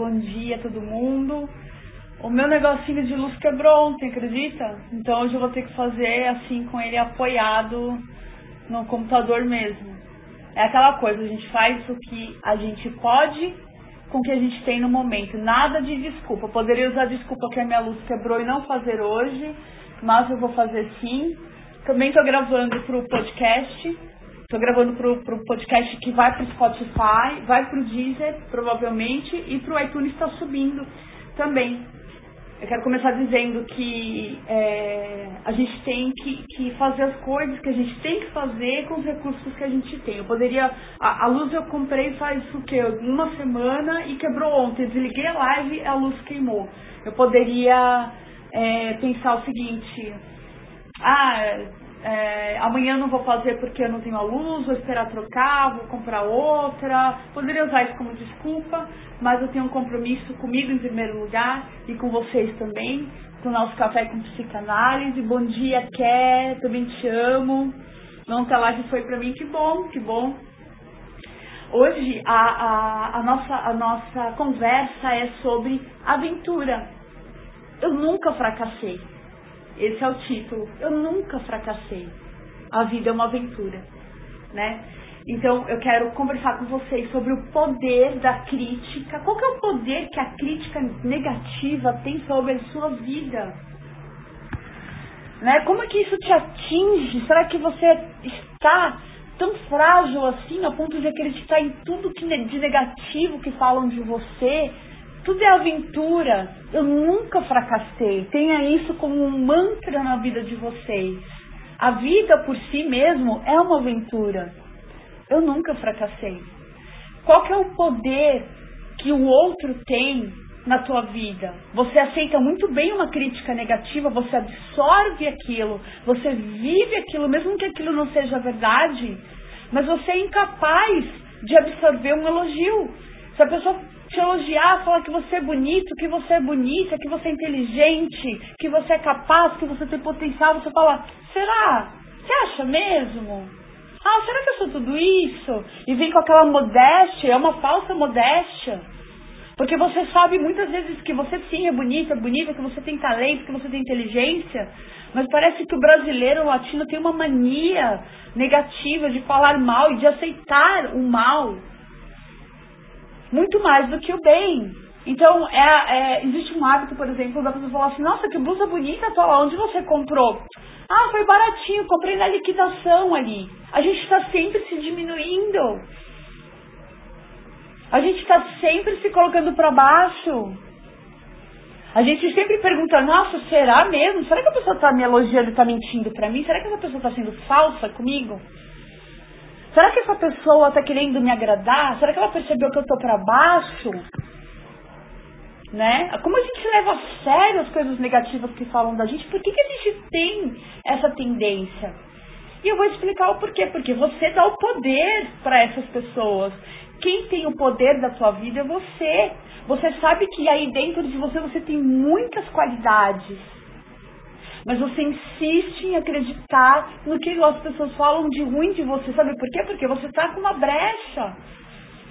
bom dia a todo mundo. O meu negocinho de luz quebrou ontem, acredita? Então hoje eu vou ter que fazer assim com ele apoiado no computador mesmo. É aquela coisa, a gente faz o que a gente pode com o que a gente tem no momento. Nada de desculpa. Eu poderia usar desculpa que a minha luz quebrou e não fazer hoje, mas eu vou fazer sim. Também estou gravando para o podcast. Estou gravando para o podcast que vai para o Spotify, vai para o Deezer, provavelmente, e para o iTunes está subindo também. Eu quero começar dizendo que é, a gente tem que, que, fazer as coisas que a gente tem que fazer com os recursos que a gente tem. Eu poderia. A, a luz eu comprei faz o quê? Uma semana e quebrou ontem. Desliguei a live e a luz queimou. Eu poderia é, pensar o seguinte. Ah, é, amanhã não vou fazer porque eu não tenho a luz, vou esperar trocar, vou comprar outra. Poderia usar isso como desculpa, mas eu tenho um compromisso comigo em primeiro lugar e com vocês também, com o nosso café com psicanálise. Bom dia, Ké, também te amo. Ontem a live foi para mim, que bom, que bom. Hoje a, a, a, nossa, a nossa conversa é sobre aventura. Eu nunca fracassei. Esse é o título. Eu nunca fracassei. A vida é uma aventura, né? Então eu quero conversar com vocês sobre o poder da crítica. Qual que é o poder que a crítica negativa tem sobre a sua vida? Né? Como é que isso te atinge? Será que você está tão frágil assim a ponto de acreditar em tudo que de negativo que falam de você? Tudo é aventura. Eu nunca fracassei. Tenha isso como um mantra na vida de vocês. A vida por si mesmo é uma aventura. Eu nunca fracassei. Qual que é o poder que o outro tem na tua vida? Você aceita muito bem uma crítica negativa, você absorve aquilo, você vive aquilo, mesmo que aquilo não seja verdade, mas você é incapaz de absorver um elogio. Se a pessoa te elogiar, falar que você é bonito, que você é bonita, que você é inteligente, que você é capaz, que você tem potencial, você fala, será? Você acha mesmo? Ah, será que eu sou tudo isso? E vem com aquela modéstia, é uma falsa modéstia. Porque você sabe muitas vezes que você sim é bonita, bonita, que você tem talento, que você tem inteligência, mas parece que o brasileiro o latino tem uma mania negativa de falar mal e de aceitar o mal muito mais do que o bem. Então, é, é, existe um hábito, por exemplo, da pessoa falar assim, nossa, que blusa bonita, tô lá, onde você comprou? Ah, foi baratinho, comprei na liquidação ali. A gente está sempre se diminuindo. A gente está sempre se colocando para baixo. A gente sempre pergunta, nossa, será mesmo? Será que a pessoa está me elogiando está mentindo para mim? Será que essa pessoa está sendo falsa comigo? Será que essa pessoa está querendo me agradar? Será que ela percebeu que eu estou para baixo? Né? Como a gente leva a sério as coisas negativas que falam da gente? Por que, que a gente tem essa tendência? E eu vou explicar o porquê. Porque você dá o poder para essas pessoas. Quem tem o poder da sua vida é você. Você sabe que aí dentro de você você tem muitas qualidades mas você insiste em acreditar no que as pessoas falam de ruim de você. Sabe por quê? Porque você está com uma brecha.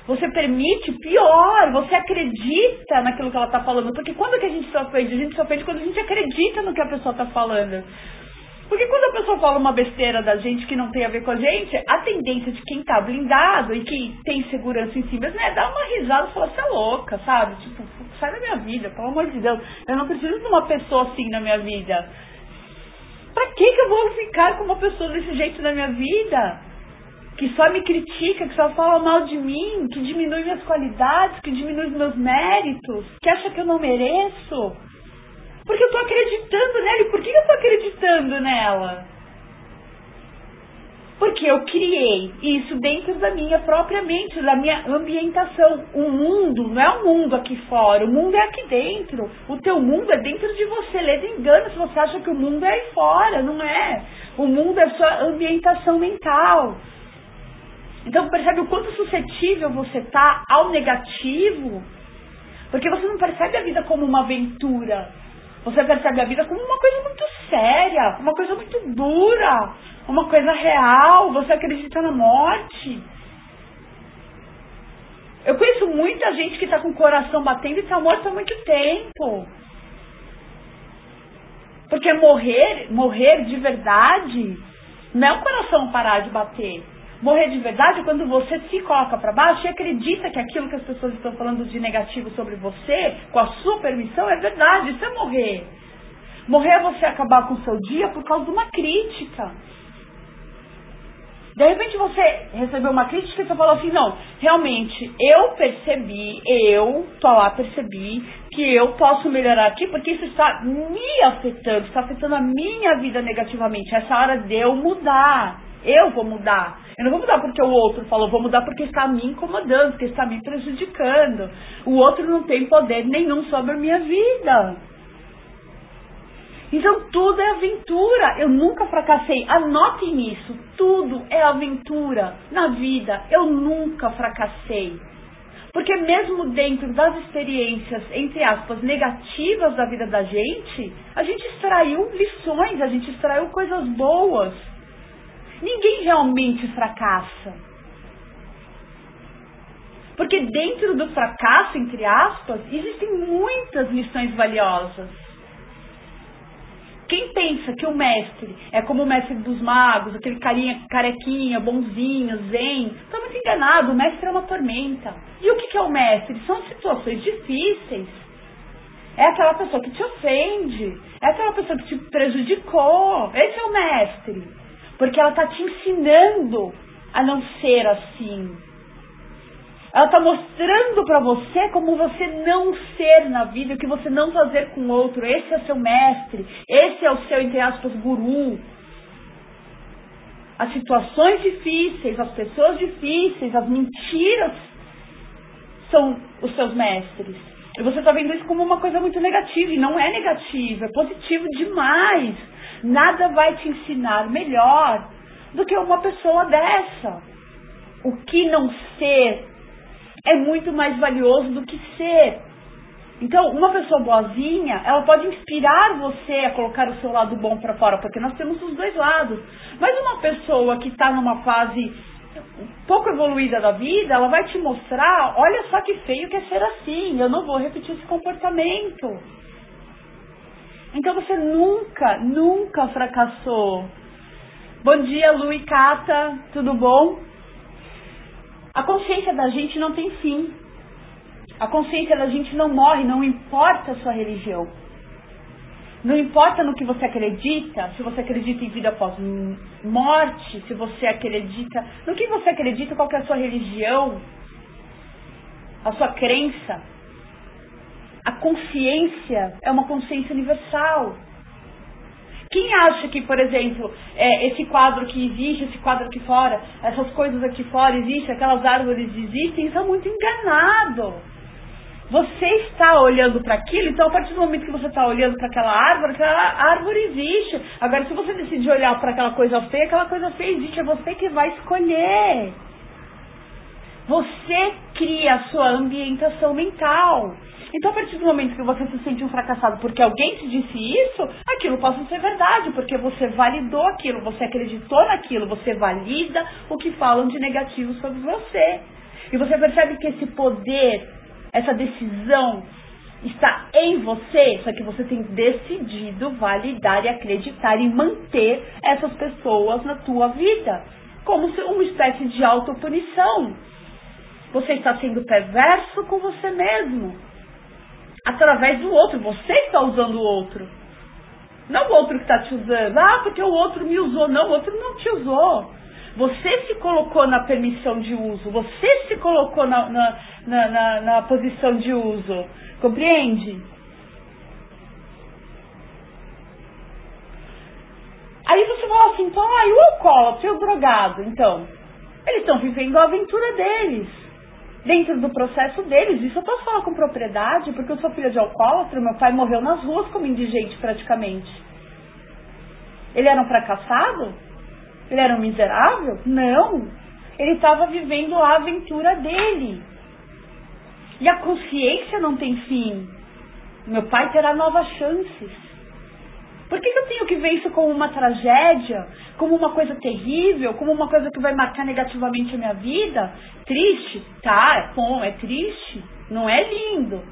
Você permite pior, você acredita naquilo que ela está falando. Porque quando que a gente se ofende? A gente se ofende quando a gente acredita no que a pessoa está falando. Porque quando a pessoa fala uma besteira da gente que não tem a ver com a gente, a tendência de quem tá blindado e quem tem segurança em si mesmo é dar uma risada e falar, você é louca, sabe? Tipo, sai da minha vida, pelo amor de Deus. Eu não preciso de uma pessoa assim na minha vida. Pra que, que eu vou ficar com uma pessoa desse jeito na minha vida? Que só me critica, que só fala mal de mim, que diminui minhas qualidades, que diminui os meus méritos, que acha que eu não mereço. Porque eu tô acreditando nela. E por que eu tô acreditando nela? Porque eu criei isso dentro da minha própria mente, da minha ambientação. O mundo não é o mundo aqui fora, o mundo é aqui dentro. O teu mundo é dentro de você. Lê engano se você acha que o mundo é aí fora, não é. O mundo é sua ambientação mental. Então percebe o quanto suscetível você tá ao negativo, porque você não percebe a vida como uma aventura. Você percebe a vida como uma coisa muito séria, uma coisa muito dura, uma coisa real. Você acredita na morte. Eu conheço muita gente que está com o coração batendo e está morto há muito tempo. Porque morrer, morrer de verdade, não é o coração parar de bater. Morrer de verdade é quando você se coloca para baixo e acredita que aquilo que as pessoas estão falando de negativo sobre você, com a sua permissão, é verdade. Isso é morrer. Morrer é você acabar com o seu dia por causa de uma crítica. De repente você recebeu uma crítica e você falou assim, não, realmente, eu percebi, eu tô lá, percebi que eu posso melhorar aqui porque isso está me afetando, está afetando a minha vida negativamente. Essa hora de eu mudar. Eu vou mudar. Eu não vou mudar porque o outro falou, vou mudar porque está me incomodando, porque está me prejudicando. O outro não tem poder nenhum sobre a minha vida. Então tudo é aventura. Eu nunca fracassei. Anotem isso. Tudo é aventura na vida. Eu nunca fracassei. Porque mesmo dentro das experiências, entre aspas, negativas da vida da gente, a gente extraiu lições, a gente extraiu coisas boas. Ninguém realmente fracassa. Porque dentro do fracasso, entre aspas, existem muitas lições valiosas. Quem pensa que o mestre é como o mestre dos magos, aquele carinha carequinha, bonzinho, zen, está muito enganado. O mestre é uma tormenta. E o que é o mestre? São situações difíceis. É aquela pessoa que te ofende. É aquela pessoa que te prejudicou. Esse é o mestre. Porque ela está te ensinando a não ser assim. Ela está mostrando para você como você não ser na vida, o que você não fazer com o outro. Esse é seu mestre, esse é o seu, entre aspas, guru. As situações difíceis, as pessoas difíceis, as mentiras são os seus mestres. E você está vendo isso como uma coisa muito negativa, e não é negativo, é positivo demais. Nada vai te ensinar melhor do que uma pessoa dessa. O que não ser é muito mais valioso do que ser. Então, uma pessoa boazinha, ela pode inspirar você a colocar o seu lado bom para fora, porque nós temos os dois lados. Mas uma pessoa que está numa fase pouco evoluída da vida, ela vai te mostrar, olha só que feio que é ser assim, eu não vou repetir esse comportamento. Então você nunca, nunca fracassou. Bom dia, Lu e Cata, tudo bom? A consciência da gente não tem fim. A consciência da gente não morre, não importa a sua religião. Não importa no que você acredita, se você acredita em vida após morte, se você acredita. No que você acredita, qual é a sua religião, a sua crença. A consciência é uma consciência universal. Quem acha que, por exemplo, é, esse quadro que existe, esse quadro aqui fora, essas coisas aqui fora existem, aquelas árvores existem, está muito enganado. Você está olhando para aquilo, então a partir do momento que você está olhando para aquela árvore, aquela árvore existe. Agora, se você decidir olhar para aquela coisa feia, aquela coisa feia existe, é você que vai escolher. Você cria a sua ambientação mental. Então, a partir do momento que você se sente um fracassado porque alguém te disse isso, aquilo a ser verdade, porque você validou aquilo, você acreditou naquilo, você valida o que falam de negativo sobre você. E você percebe que esse poder, essa decisão está em você, só que você tem decidido validar e acreditar e manter essas pessoas na tua vida, como uma espécie de autopunição. Você está sendo perverso com você mesmo através do outro. Você está usando o outro. Não o outro que está te usando. Ah, porque o outro me usou. Não, o outro não te usou. Você se colocou na permissão de uso. Você se colocou na, na, na, na, na posição de uso. Compreende? Aí você fala assim, então, e o alcoólatra e o drogado? Então, eles estão vivendo a aventura deles dentro do processo deles. Isso eu posso falar com propriedade, porque eu sou filha de alcoólatra, meu pai morreu nas ruas como indigente praticamente. Ele era um fracassado? Ele era um miserável? Não. Ele estava vivendo a aventura dele. E a consciência não tem fim. Meu pai terá novas chances. Por que, que eu tenho que ver isso como uma tragédia, como uma coisa terrível, como uma coisa que vai marcar negativamente a minha vida? Triste? Tá, é bom, é triste, não é lindo.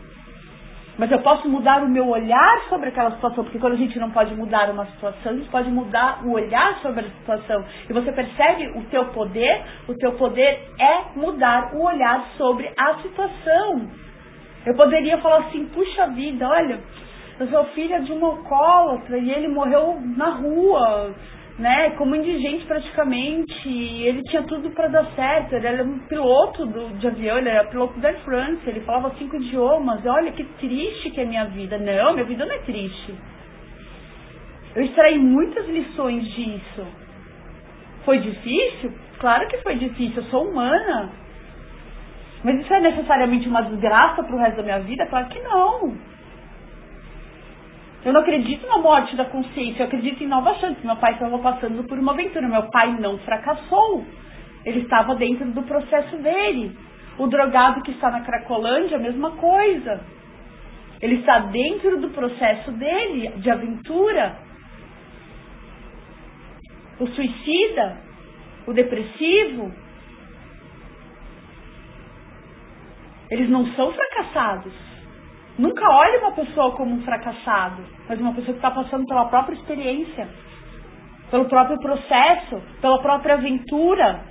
Mas eu posso mudar o meu olhar sobre aquela situação, porque quando a gente não pode mudar uma situação, a gente pode mudar o olhar sobre a situação. E você percebe o teu poder? O teu poder é mudar o olhar sobre a situação. Eu poderia falar assim, puxa vida, olha, eu sou filha de um alcoólatra e ele morreu na rua, né, como indigente praticamente. Ele tinha tudo para dar certo. Ele era um piloto do, de avião, ele era piloto da France, ele falava cinco idiomas. Olha que triste que é minha vida. Não, minha vida não é triste. Eu extraí muitas lições disso. Foi difícil? Claro que foi difícil, eu sou humana. Mas isso é necessariamente uma desgraça para o resto da minha vida? Claro que não. Eu não acredito na morte da consciência, eu acredito em nova chance. Meu pai estava passando por uma aventura, meu pai não fracassou. Ele estava dentro do processo dele. O drogado que está na Cracolândia, a mesma coisa. Ele está dentro do processo dele, de aventura. O suicida, o depressivo, eles não são fracassados. Nunca olhe uma pessoa como um fracassado, mas uma pessoa que está passando pela própria experiência, pelo próprio processo, pela própria aventura.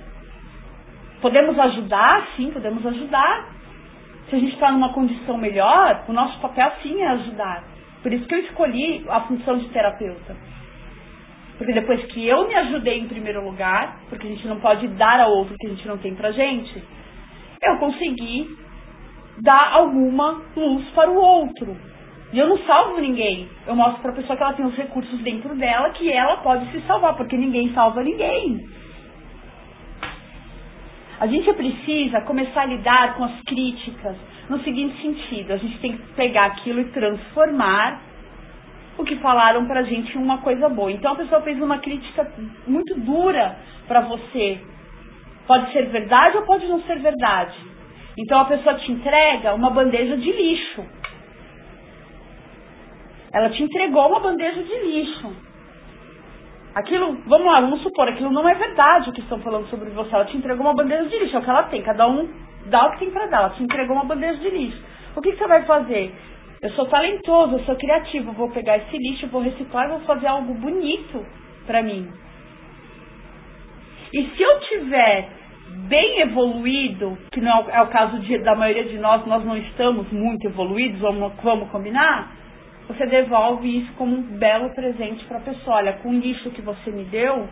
Podemos ajudar? Sim, podemos ajudar. Se a gente está numa condição melhor, o nosso papel sim é ajudar. Por isso que eu escolhi a função de terapeuta. Porque depois que eu me ajudei em primeiro lugar, porque a gente não pode dar a outro que a gente não tem pra gente, eu consegui dar alguma luz para o outro. E eu não salvo ninguém. Eu mostro para a pessoa que ela tem os recursos dentro dela que ela pode se salvar, porque ninguém salva ninguém. A gente precisa começar a lidar com as críticas no seguinte sentido: a gente tem que pegar aquilo e transformar o que falaram pra gente em uma coisa boa. Então a pessoa fez uma crítica muito dura para você. Pode ser verdade ou pode não ser verdade. Então a pessoa te entrega uma bandeja de lixo. Ela te entregou uma bandeja de lixo. Aquilo, vamos lá, vamos supor, aquilo não é verdade o que estão falando sobre você. Ela te entregou uma bandeja de lixo, é o que ela tem. Cada um dá o que tem para dar. Ela te entregou uma bandeja de lixo. O que, que você vai fazer? Eu sou talentoso, eu sou criativo, vou pegar esse lixo, vou reciclar vou fazer algo bonito para mim. E se eu tiver bem evoluído, que não é o caso de, da maioria de nós, nós não estamos muito evoluídos, vamos, vamos combinar, você devolve isso como um belo presente para a pessoa. Olha, com o lixo que você me deu,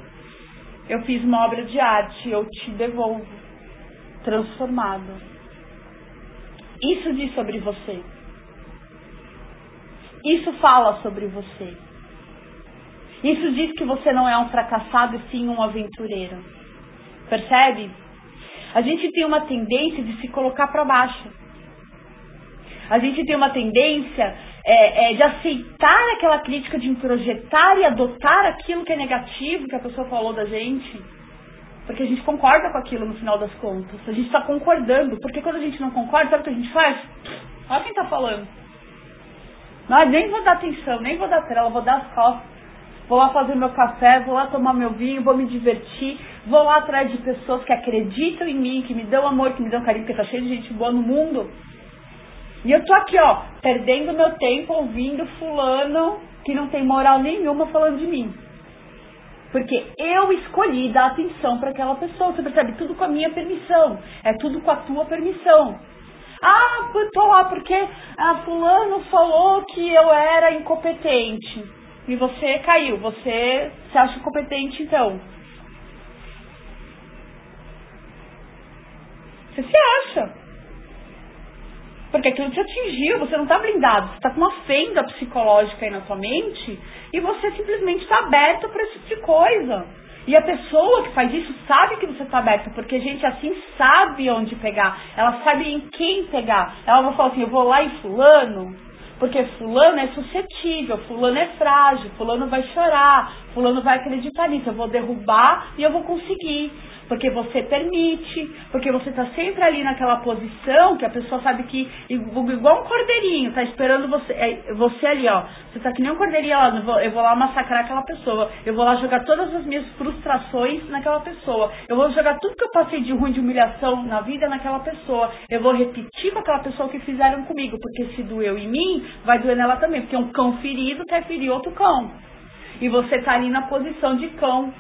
eu fiz uma obra de arte, eu te devolvo, transformado. Isso diz sobre você. Isso fala sobre você. Isso diz que você não é um fracassado e sim um aventureiro. Percebe? A gente tem uma tendência de se colocar para baixo. A gente tem uma tendência é, é, de aceitar aquela crítica, de projetar e adotar aquilo que é negativo que a pessoa falou da gente. Porque a gente concorda com aquilo no final das contas. A gente está concordando. Porque quando a gente não concorda, sabe o que a gente faz? Olha quem está falando. Não, nem vou dar atenção, nem vou dar trela, vou dar as costas vou lá fazer meu café, vou lá tomar meu vinho, vou me divertir, vou lá atrás de pessoas que acreditam em mim, que me dão amor, que me dão carinho, porque tá cheio de gente boa no mundo. E eu tô aqui, ó, perdendo meu tempo ouvindo fulano que não tem moral nenhuma falando de mim. Porque eu escolhi dar atenção para aquela pessoa. Você percebe? Tudo com a minha permissão. É tudo com a tua permissão. Ah, eu tô lá porque a fulano falou que eu era incompetente e você caiu. Você se acha competente então? Você se acha. Porque aquilo te atingiu, você não está blindado, você está com uma fenda psicológica aí na sua mente e você simplesmente está aberto para esse tipo de coisa. E a pessoa que faz isso sabe que você está aberto, porque a gente assim sabe onde pegar, ela sabe em quem pegar. Ela vai falar assim, eu vou lá em fulano, porque fulano é suscetível, fulano é frágil, fulano vai chorar, fulano vai acreditar nisso, eu vou derrubar e eu vou conseguir porque você permite, porque você está sempre ali naquela posição que a pessoa sabe que, igual um cordeirinho, tá esperando você, é, você ali, ó. Você tá que nem um cordeirinho lá, eu vou lá massacrar aquela pessoa, eu vou lá jogar todas as minhas frustrações naquela pessoa, eu vou jogar tudo que eu passei de ruim, de humilhação na vida naquela pessoa, eu vou repetir com aquela pessoa o que fizeram comigo, porque se doeu em mim, vai doer nela também, porque um cão ferido quer ferir outro cão. E você tá ali na posição de cão,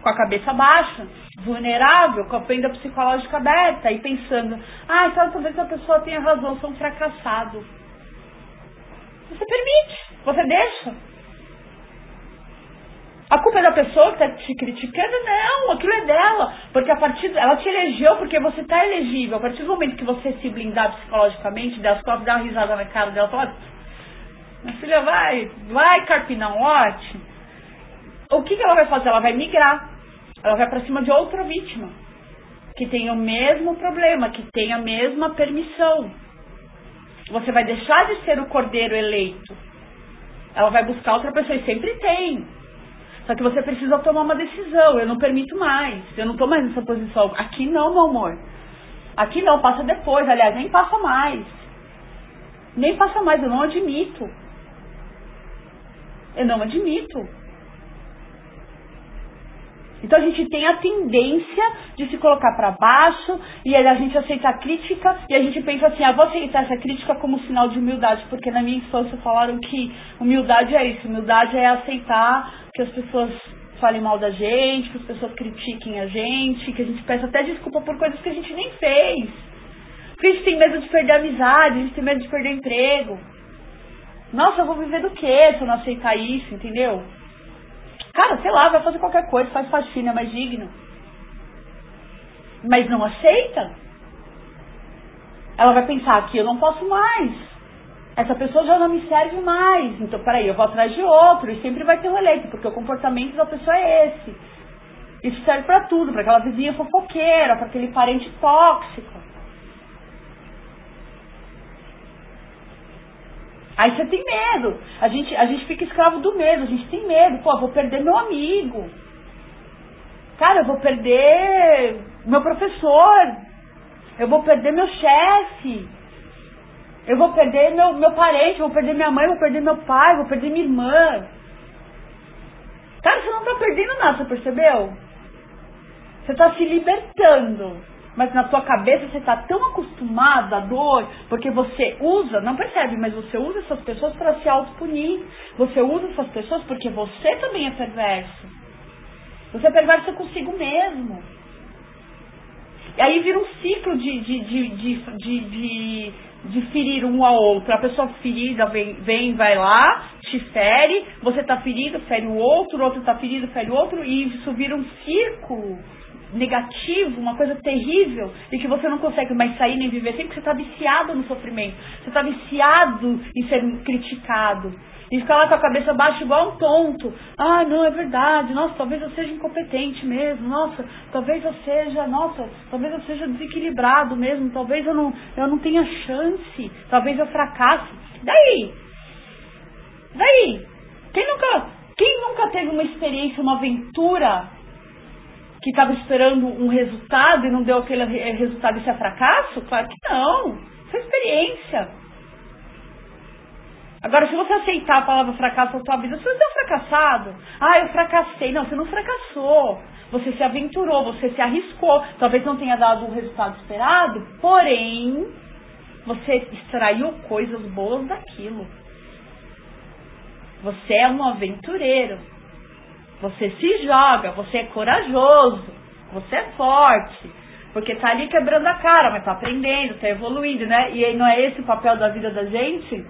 com a cabeça baixa vulnerável, com a fenda psicológica aberta e pensando, ah, então talvez a pessoa tenha razão, sou um fracassado. Você permite, você deixa. A culpa é da pessoa que está te criticando? Não, aquilo é dela. Porque a partir ela te elegeu porque você está elegível. A partir do momento que você se blindar psicologicamente, das costas, dar uma risada na cara dela, fala, minha filha, vai, vai um lote. O que, que ela vai fazer? Ela vai migrar ela vai para cima de outra vítima que tem o mesmo problema, que tem a mesma permissão. Você vai deixar de ser o cordeiro eleito. Ela vai buscar outra pessoa e sempre tem. Só que você precisa tomar uma decisão. Eu não permito mais. Eu não estou mais nessa posição. Aqui não, meu amor. Aqui não, passa depois. Aliás, nem passa mais. Nem passa mais. Eu não admito. Eu não admito. Então a gente tem a tendência de se colocar para baixo e a gente aceita a crítica e a gente pensa assim, ah, vou aceitar essa crítica como sinal de humildade, porque na minha infância falaram que humildade é isso, humildade é aceitar que as pessoas falem mal da gente, que as pessoas critiquem a gente, que a gente peça até desculpa por coisas que a gente nem fez. Porque a gente tem medo de perder a amizade, a gente tem medo de perder emprego. Nossa, eu vou viver do que se eu não aceitar isso, entendeu? Cara, sei lá, vai fazer qualquer coisa, faz faxina, é mais digno. Mas não aceita. Ela vai pensar que eu não posso mais. Essa pessoa já não me serve mais. Então, peraí, eu vou atrás de outro. E sempre vai ter um eleito, porque o comportamento da pessoa é esse. Isso serve para tudo, para aquela vizinha fofoqueira, para aquele parente tóxico. Aí você tem medo. A gente, a gente fica escravo do medo, a gente tem medo. Pô, vou perder meu amigo. Cara, eu vou perder meu professor. Eu vou perder meu chefe. Eu vou perder meu, meu parente, vou perder minha mãe, vou perder meu pai, vou perder minha irmã. Cara, você não tá perdendo nada, você percebeu? Você tá se libertando mas na tua cabeça você está tão acostumado à dor, porque você usa, não percebe, mas você usa essas pessoas para se autopunir. Você usa essas pessoas porque você também é perverso. Você é perverso consigo mesmo. E aí vira um ciclo de, de, de, de, de ferir um ao outro. A pessoa ferida vem, vem, vai lá, te fere, você está ferido, fere o outro, o outro está ferido, fere o outro, e isso vira um círculo negativo, uma coisa terrível, e que você não consegue mais sair nem viver sem, porque você está viciado no sofrimento, você está viciado em ser criticado. E ficar lá com a cabeça baixa igual um tonto. Ah, não, é verdade. Nossa, talvez eu seja incompetente mesmo. Nossa, talvez eu seja, nossa, talvez eu seja desequilibrado mesmo. Talvez eu não, eu não tenha chance. Talvez eu fracasse. Daí? Daí? Quem nunca, quem nunca teve uma experiência, uma aventura que estava esperando um resultado e não deu aquele resultado, isso é fracasso? Claro que não. Isso é experiência. Agora, se você aceitar a palavra fracasso na sua vida, você ser um fracassado. Ah, eu fracassei. Não, você não fracassou. Você se aventurou, você se arriscou. Talvez não tenha dado o resultado esperado, porém, você extraiu coisas boas daquilo. Você é um aventureiro. Você se joga, você é corajoso, você é forte, porque tá ali quebrando a cara, mas tá aprendendo, tá evoluindo, né? E não é esse o papel da vida da gente?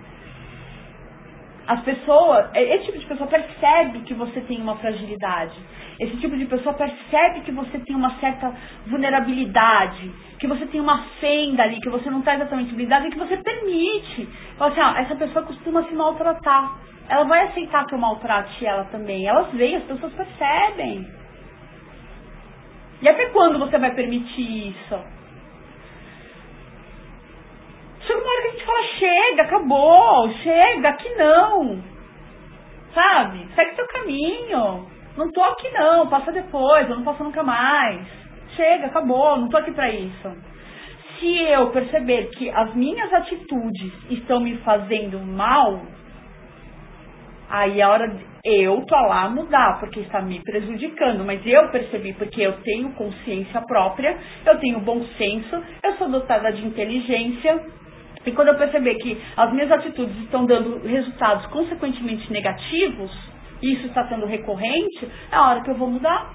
As pessoas, é, esse tipo de pessoa percebe que você tem uma fragilidade. Esse tipo de pessoa percebe que você tem uma certa vulnerabilidade, que você tem uma fenda ali, que você não está exatamente blindado e que você permite. Fala assim, ah, essa pessoa costuma se maltratar ela vai aceitar que eu maltrate ela também. Elas veem, as pessoas percebem. E até quando você vai permitir isso? Chega uma hora que a gente fala, chega, acabou, chega, aqui não. Sabe? Segue seu caminho. não tô aqui não, passa depois, eu não passo nunca mais. Chega, acabou, não tô aqui para isso. Se eu perceber que as minhas atitudes estão me fazendo mal, aí é hora de eu tô lá mudar, porque está me prejudicando, mas eu percebi porque eu tenho consciência própria, eu tenho bom senso, eu sou dotada de inteligência, e quando eu perceber que as minhas atitudes estão dando resultados consequentemente negativos, e isso está sendo recorrente, é a hora que eu vou mudar.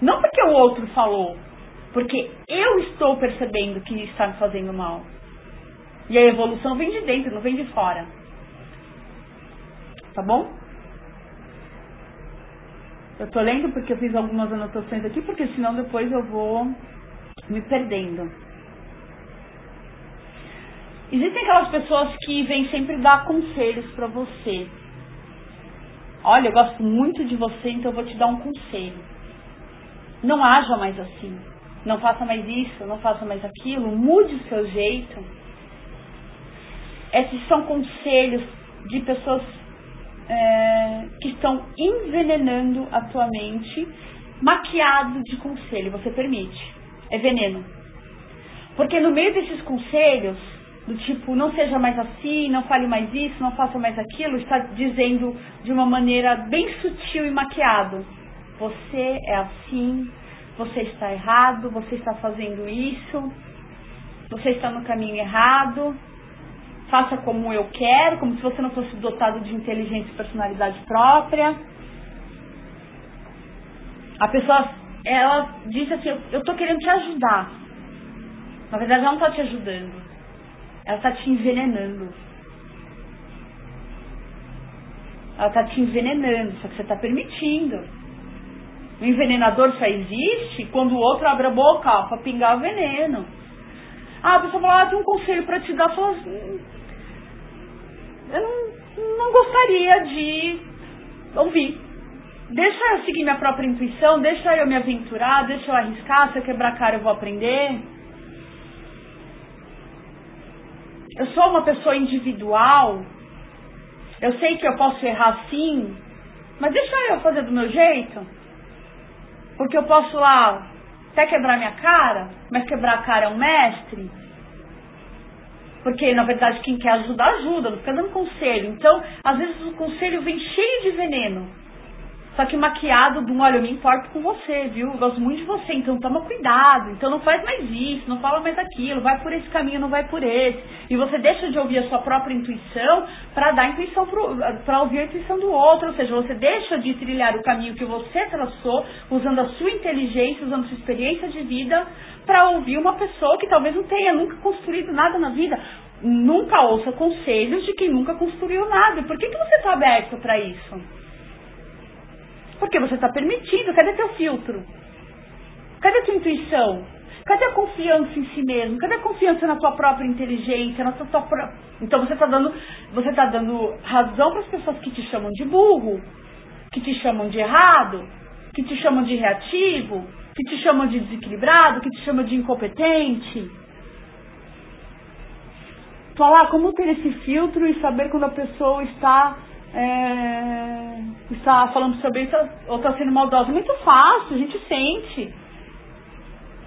Não porque o outro falou, porque eu estou percebendo que está me fazendo mal. E a evolução vem de dentro, não vem de fora. Tá bom? Eu tô lendo porque eu fiz algumas anotações aqui, porque senão depois eu vou me perdendo. Existem aquelas pessoas que vêm sempre dar conselhos para você. Olha, eu gosto muito de você, então eu vou te dar um conselho. Não haja mais assim. Não faça mais isso, não faça mais aquilo. Mude o seu jeito. Esses são conselhos de pessoas é, que estão envenenando a tua mente, maquiado de conselho. Você permite. É veneno. Porque no meio desses conselhos, do tipo, não seja mais assim, não fale mais isso, não faça mais aquilo, está dizendo de uma maneira bem sutil e maquiado. Você é assim, você está errado, você está fazendo isso, você está no caminho errado, faça como eu quero, como se você não fosse dotado de inteligência e personalidade própria. A pessoa, ela disse assim, eu estou querendo te ajudar. Na verdade, ela não está te ajudando. Ela está te envenenando. Ela está te envenenando, só que você está permitindo. O envenenador só existe quando o outro abre a boca para pingar o veneno. Ah, a pessoa fala, ah, tem um conselho para te dar. Assim, eu não, não gostaria de ouvir. Deixa eu seguir minha própria intuição, deixa eu me aventurar, deixa eu arriscar, se eu quebrar a cara eu vou aprender. Eu sou uma pessoa individual, eu sei que eu posso errar sim, mas deixa eu fazer do meu jeito. Porque eu posso lá até quebrar minha cara, mas quebrar a cara é um mestre. Porque, na verdade, quem quer ajudar, ajuda, não fica dando conselho. Então, às vezes o conselho vem cheio de veneno. Só que maquiado de um, olha, eu me importo com você, viu? Eu gosto muito de você, então toma cuidado. Então não faz mais isso, não fala mais aquilo, vai por esse caminho, não vai por esse. E você deixa de ouvir a sua própria intuição para dar intuição para ouvir a intuição do outro. Ou seja, você deixa de trilhar o caminho que você traçou, usando a sua inteligência, usando a sua experiência de vida, para ouvir uma pessoa que talvez não tenha nunca construído nada na vida. Nunca ouça conselhos de quem nunca construiu nada. Por que, que você está aberto para isso? Porque você está permitindo. Cadê teu filtro? Cadê tua intuição? Cadê a confiança em si mesmo? Cadê a confiança na tua própria inteligência? Na tua, tua Então você está dando, você tá dando razão para as pessoas que te chamam de burro, que te chamam de errado, que te chamam de reativo, que te chamam de desequilibrado, que te chamam de incompetente. Falar como ter esse filtro e saber quando a pessoa está é, está falando sobre isso ou está sendo maldosa. Muito fácil, a gente sente.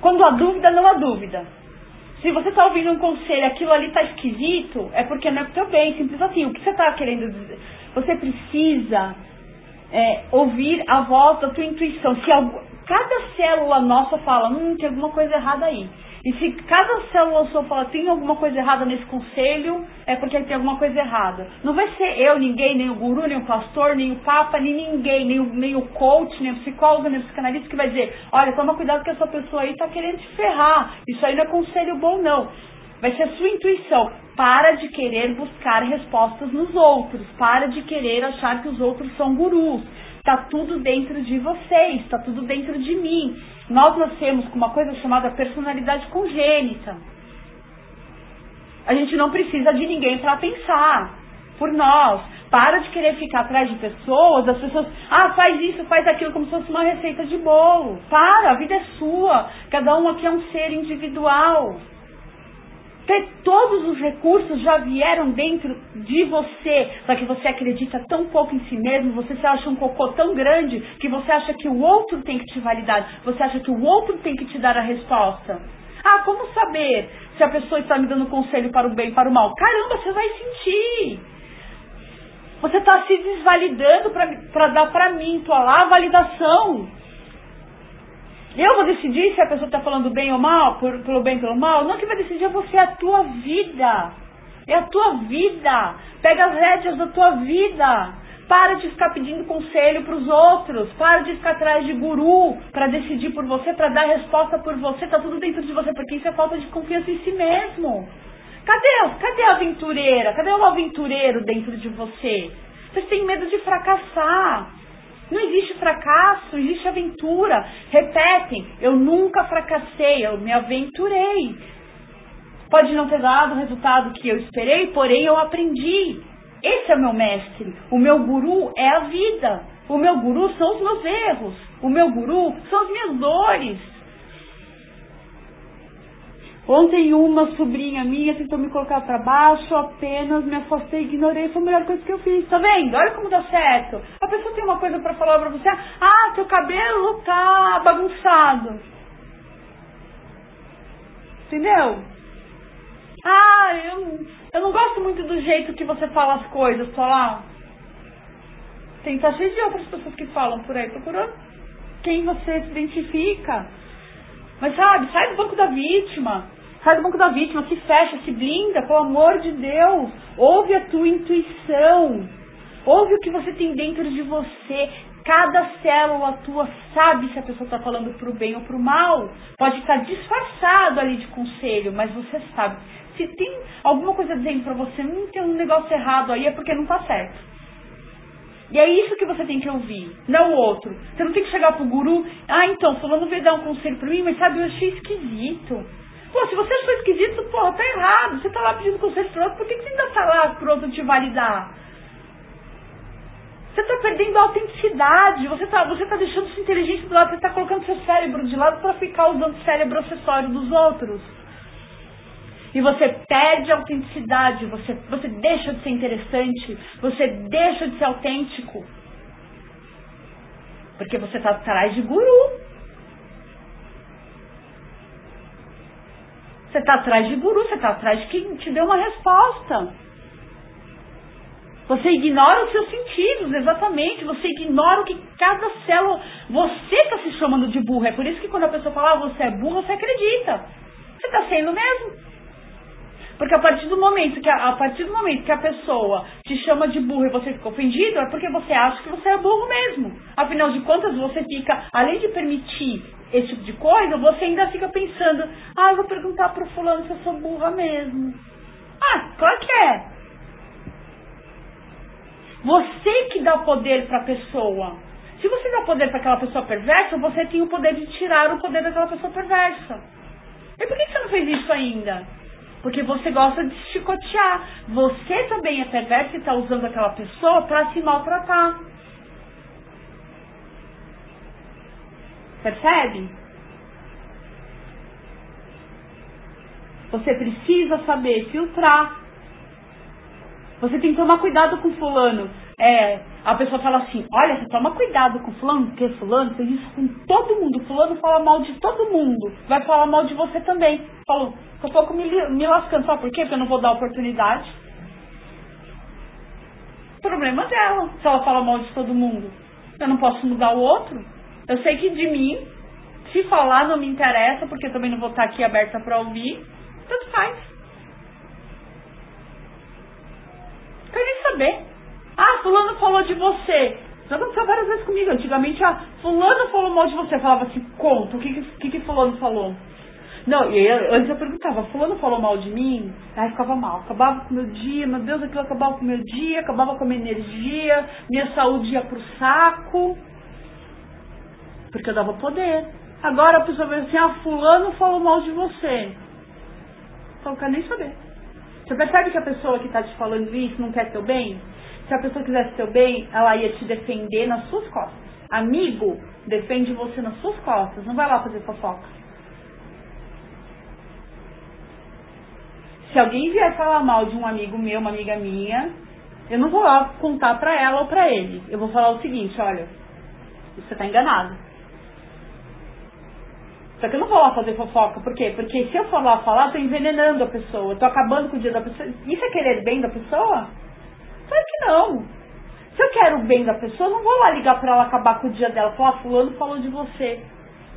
Quando há dúvida, não há dúvida. Se você está ouvindo um conselho, aquilo ali está esquisito, é porque não é para o bem. Simples assim. O que você está querendo dizer? Você precisa é, ouvir a voz da tua intuição. Se algum, cada célula nossa fala, hum, tem alguma coisa errada aí. E se cada célula sua fala, tem alguma coisa errada nesse conselho, é porque tem alguma coisa errada. Não vai ser eu, ninguém, nem o guru, nem o pastor, nem o papa, nem ninguém, nem o, nem o coach, nem o psicólogo, nem o psicanalista que vai dizer, olha, toma cuidado que essa pessoa aí está querendo te ferrar. Isso aí não é conselho bom, não. Vai ser a sua intuição. Para de querer buscar respostas nos outros. Para de querer achar que os outros são gurus. Está tudo dentro de vocês, está tudo dentro de mim. Nós nascemos com uma coisa chamada personalidade congênita. A gente não precisa de ninguém para pensar por nós. Para de querer ficar atrás de pessoas, as pessoas, ah, faz isso, faz aquilo, como se fosse uma receita de bolo. Para, a vida é sua. Cada um aqui é um ser individual. Todos os recursos já vieram dentro de você, só que você acredita tão pouco em si mesmo, você se acha um cocô tão grande que você acha que o outro tem que te validar, você acha que o outro tem que te dar a resposta. Ah, como saber se a pessoa está me dando conselho para o bem, para o mal? Caramba, você vai sentir. Você está se desvalidando para dar para mim, tua lá validação. Eu vou decidir se a pessoa está falando bem ou mal, por, pelo bem ou pelo mal? Não, que vai decidir é você, é a tua vida. É a tua vida. Pega as rédeas da tua vida. Para de ficar pedindo conselho para os outros. Para de ficar atrás de guru para decidir por você, para dar resposta por você. Tá tudo dentro de você, porque isso é falta de confiança em si mesmo. Cadê, cadê a aventureira? Cadê o aventureiro dentro de você? Você tem medo de fracassar. Não existe fracasso, existe aventura. Repetem, eu nunca fracassei, eu me aventurei. Pode não ter dado o resultado que eu esperei, porém eu aprendi. Esse é o meu mestre. O meu guru é a vida. O meu guru são os meus erros. O meu guru são as minhas dores. Ontem uma sobrinha minha tentou me colocar para baixo, apenas me afastei, ignorei, foi a melhor coisa que eu fiz. Tá vendo? Olha como dá certo. A pessoa tem uma coisa para falar para você, ah, teu cabelo tá bagunçado. Entendeu? Ah, eu, eu não gosto muito do jeito que você fala as coisas, tô lá. Tem tá cheio de outras pessoas que falam por aí, procurando quem você se identifica. Mas sabe, sai do banco da vítima. Sai do banco da vítima, se fecha, se blinda, pelo amor de Deus. Ouve a tua intuição. Ouve o que você tem dentro de você. Cada célula tua sabe se a pessoa está falando para o bem ou para o mal. Pode estar disfarçado ali de conselho, mas você sabe. Se tem alguma coisa dizendo para você, hum, tem um negócio errado aí, é porque não está certo. E é isso que você tem que ouvir, não o outro. Você não tem que chegar pro guru, ah, então, fulano veio dar um conselho para mim, mas sabe, eu achei esquisito. Pô, se você achou esquisito, porra, tá errado. Você tá lá pedindo conselho pro outro, por que, que você ainda tá lá pro outro te validar? Você tá perdendo a autenticidade, você tá, você tá deixando sua inteligência do lado, você tá colocando seu cérebro de lado para ficar usando o cérebro acessório dos outros. E você perde a autenticidade, você, você deixa de ser interessante, você deixa de ser autêntico. Porque você está atrás de guru. Você está atrás de guru, você está atrás de quem te deu uma resposta. Você ignora os seus sentidos, exatamente. Você ignora o que cada célula. Você está se chamando de burro. É por isso que quando a pessoa fala, ah, você é burro, você acredita. Você está sendo mesmo. Porque a partir do momento que a, a, partir do momento que a pessoa te chama de burro e você fica ofendido, é porque você acha que você é burro mesmo. Afinal de contas, você fica, além de permitir esse tipo de coisa, você ainda fica pensando, ah, eu vou perguntar pro fulano se eu sou burra mesmo. Ah, claro que é. Você que dá o poder para a pessoa. Se você dá poder para aquela pessoa perversa, você tem o poder de tirar o poder daquela pessoa perversa. E por que você não fez isso ainda? Porque você gosta de chicotear. Você também é perverso e está usando aquela pessoa para se maltratar. Percebe? Você precisa saber filtrar. Você tem que tomar cuidado com fulano. É, a pessoa fala assim, olha, você toma cuidado com fulano, porque fulano fez isso com todo mundo. Fulano fala mal de todo mundo. Vai falar mal de você também. Falou, tô pouco me, me lascando. Sabe por quê? Porque eu não vou dar oportunidade. Problema dela, se ela fala mal de todo mundo. Eu não posso mudar o outro. Eu sei que de mim, se falar não me interessa, porque eu também não vou estar aqui aberta para ouvir, tanto faz. Quero nem saber. Ah, fulano falou de você. Já aconteceu várias vezes comigo. Antigamente, ah, fulano falou mal de você. Eu falava assim, conta, o que que, que fulano falou? Não, e antes eu perguntava, fulano falou mal de mim? Aí ficava mal, acabava com o meu dia, meu Deus, aquilo acabava com o meu dia, acabava com a minha energia, minha saúde ia pro saco porque eu dava poder. Agora a pessoa vai assim, ah, fulano falou mal de você. Então eu quero nem saber. Você percebe que a pessoa que está te falando isso não quer teu bem? Se a pessoa quisesse teu bem, ela ia te defender nas suas costas. Amigo defende você nas suas costas, não vai lá fazer fofoca. Se alguém vier falar mal de um amigo meu, uma amiga minha, eu não vou lá contar pra ela ou pra ele. Eu vou falar o seguinte, olha, você tá enganado. Só que eu não vou lá fazer fofoca. Por quê? Porque se eu for lá falar, eu tô envenenando a pessoa, eu tô acabando com o dia da pessoa. Isso é querer bem da pessoa? Claro que não. Se eu quero o bem da pessoa, eu não vou lá ligar pra ela acabar com o dia dela. Falar, ah, fulano falou de você.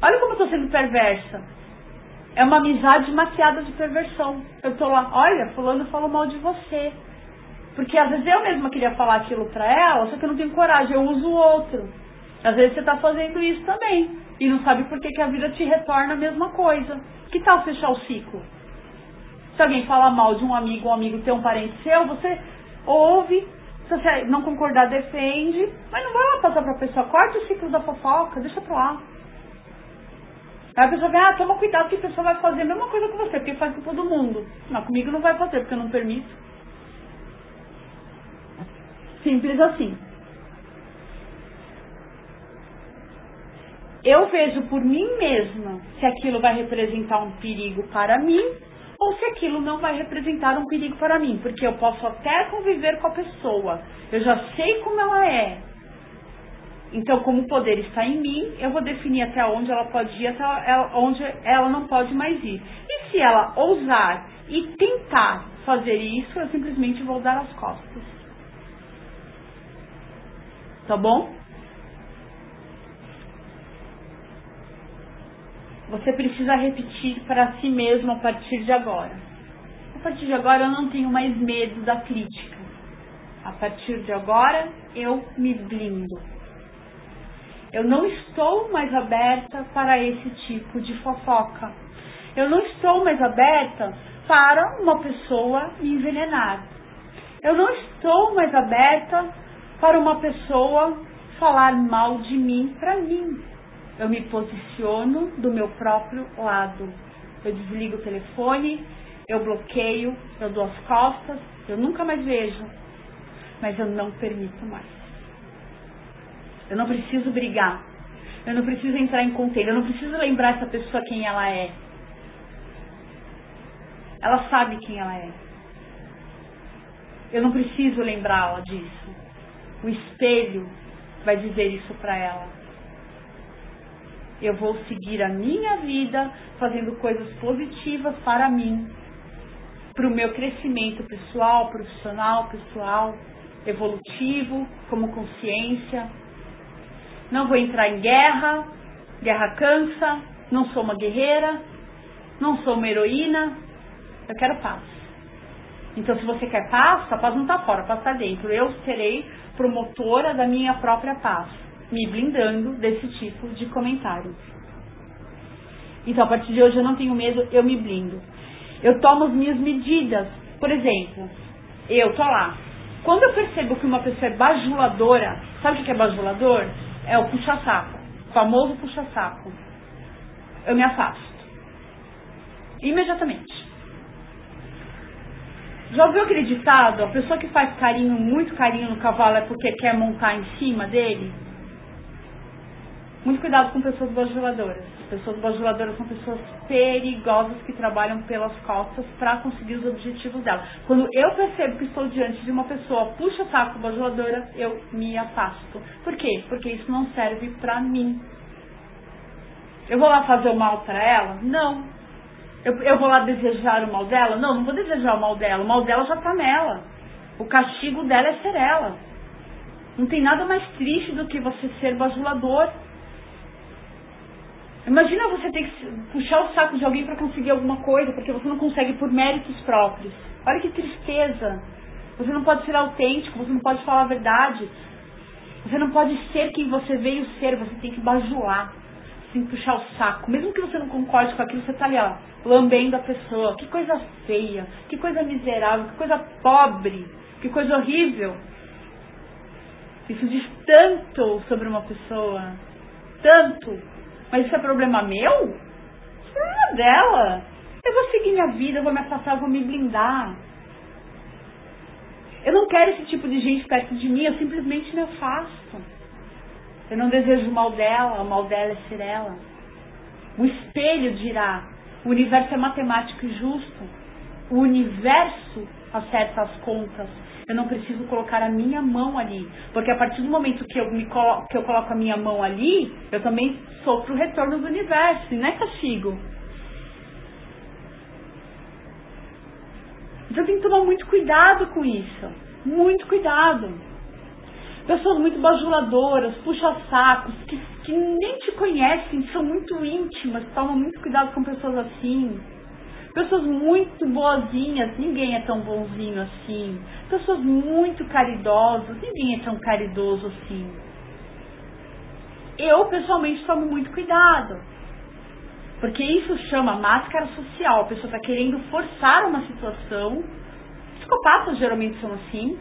Olha como eu tô sendo perversa. É uma amizade maquiada de perversão. Eu tô lá, olha, fulano falou mal de você. Porque às vezes eu mesma queria falar aquilo pra ela, só que eu não tenho coragem, eu uso o outro. Às vezes você tá fazendo isso também. E não sabe por que, que a vida te retorna a mesma coisa. Que tal fechar o ciclo? Se alguém fala mal de um amigo, um amigo tem um parente seu, você ouve, se você não concordar, defende, mas não vai lá passar pra pessoa, corta o ciclo da fofoca, deixa pra lá. Aí a pessoa vem, ah, toma cuidado que a pessoa vai fazer a mesma coisa com você, porque faz com todo mundo. Não, comigo não vai fazer, porque eu não permito. Simples assim. Eu vejo por mim mesma se aquilo vai representar um perigo para mim ou se aquilo não vai representar um perigo para mim, porque eu posso até conviver com a pessoa, eu já sei como ela é, então, como o poder está em mim, eu vou definir até onde ela pode ir, até onde ela não pode mais ir. E se ela ousar e tentar fazer isso, eu simplesmente vou dar as costas. Tá bom? Você precisa repetir para si mesmo a partir de agora. A partir de agora eu não tenho mais medo da crítica. A partir de agora eu me blindo. Eu não estou mais aberta para esse tipo de fofoca. Eu não estou mais aberta para uma pessoa me envenenar. Eu não estou mais aberta para uma pessoa falar mal de mim para mim. Eu me posiciono do meu próprio lado. Eu desligo o telefone, eu bloqueio, eu dou as costas, eu nunca mais vejo. Mas eu não permito mais. Eu não preciso brigar. Eu não preciso entrar em container. Eu não preciso lembrar essa pessoa quem ela é. Ela sabe quem ela é. Eu não preciso lembrá-la disso. O espelho vai dizer isso para ela. Eu vou seguir a minha vida fazendo coisas positivas para mim, para o meu crescimento pessoal, profissional, pessoal, evolutivo, como consciência, não vou entrar em guerra, guerra cansa, não sou uma guerreira, não sou uma heroína, eu quero paz. Então, se você quer paz, a paz não está fora, a paz está dentro. Eu serei promotora da minha própria paz, me blindando desse tipo de comentário. Então, a partir de hoje eu não tenho medo, eu me blindo. Eu tomo as minhas medidas. Por exemplo, eu tô lá. Quando eu percebo que uma pessoa é bajuladora, sabe o que é bajulador? é o puxa-saco, o famoso puxa-saco. Eu me afasto. Imediatamente. Já ouviu aquele ditado? A pessoa que faz carinho, muito carinho no cavalo é porque quer montar em cima dele? Muito cuidado com pessoas bajuladoras. Pessoas bajuladoras são pessoas perigosas que trabalham pelas costas para conseguir os objetivos dela. Quando eu percebo que estou diante de uma pessoa puxa saco bajuladora, eu me afasto. Por quê? Porque isso não serve para mim. Eu vou lá fazer o mal para ela? Não. Eu, eu vou lá desejar o mal dela? Não, não vou desejar o mal dela. O mal dela já está nela. O castigo dela é ser ela. Não tem nada mais triste do que você ser bajulador. Imagina você ter que puxar o saco de alguém para conseguir alguma coisa, porque você não consegue por méritos próprios. Olha que tristeza. Você não pode ser autêntico, você não pode falar a verdade. Você não pode ser quem você veio ser, você tem que bajular. Você tem que puxar o saco. Mesmo que você não concorde com aquilo, você está ali, ó, lambendo a pessoa. Que coisa feia, que coisa miserável, que coisa pobre, que coisa horrível. Isso diz tanto sobre uma pessoa. Tanto. Mas isso é problema meu? Isso é problema dela. Eu vou seguir minha vida, eu vou me afastar, eu vou me blindar. Eu não quero esse tipo de gente perto de mim, eu simplesmente me afasto. Eu não desejo o mal dela, o mal dela é ser ela. O espelho dirá: o universo é matemático e justo. O universo acerta as contas. Eu não preciso colocar a minha mão ali. Porque a partir do momento que eu, me colo que eu coloco a minha mão ali, eu também sofro o retorno do universo, e não é castigo. Então tem que tomar muito cuidado com isso. Muito cuidado. Pessoas muito bajuladoras, puxa-sacos, que, que nem te conhecem, são muito íntimas, toma muito cuidado com pessoas assim. Pessoas muito boazinhas, ninguém é tão bonzinho assim. Pessoas muito caridosas, ninguém é tão caridoso assim. Eu, pessoalmente, tomo muito cuidado. Porque isso chama máscara social. A pessoa está querendo forçar uma situação. Psicopatas geralmente são assim.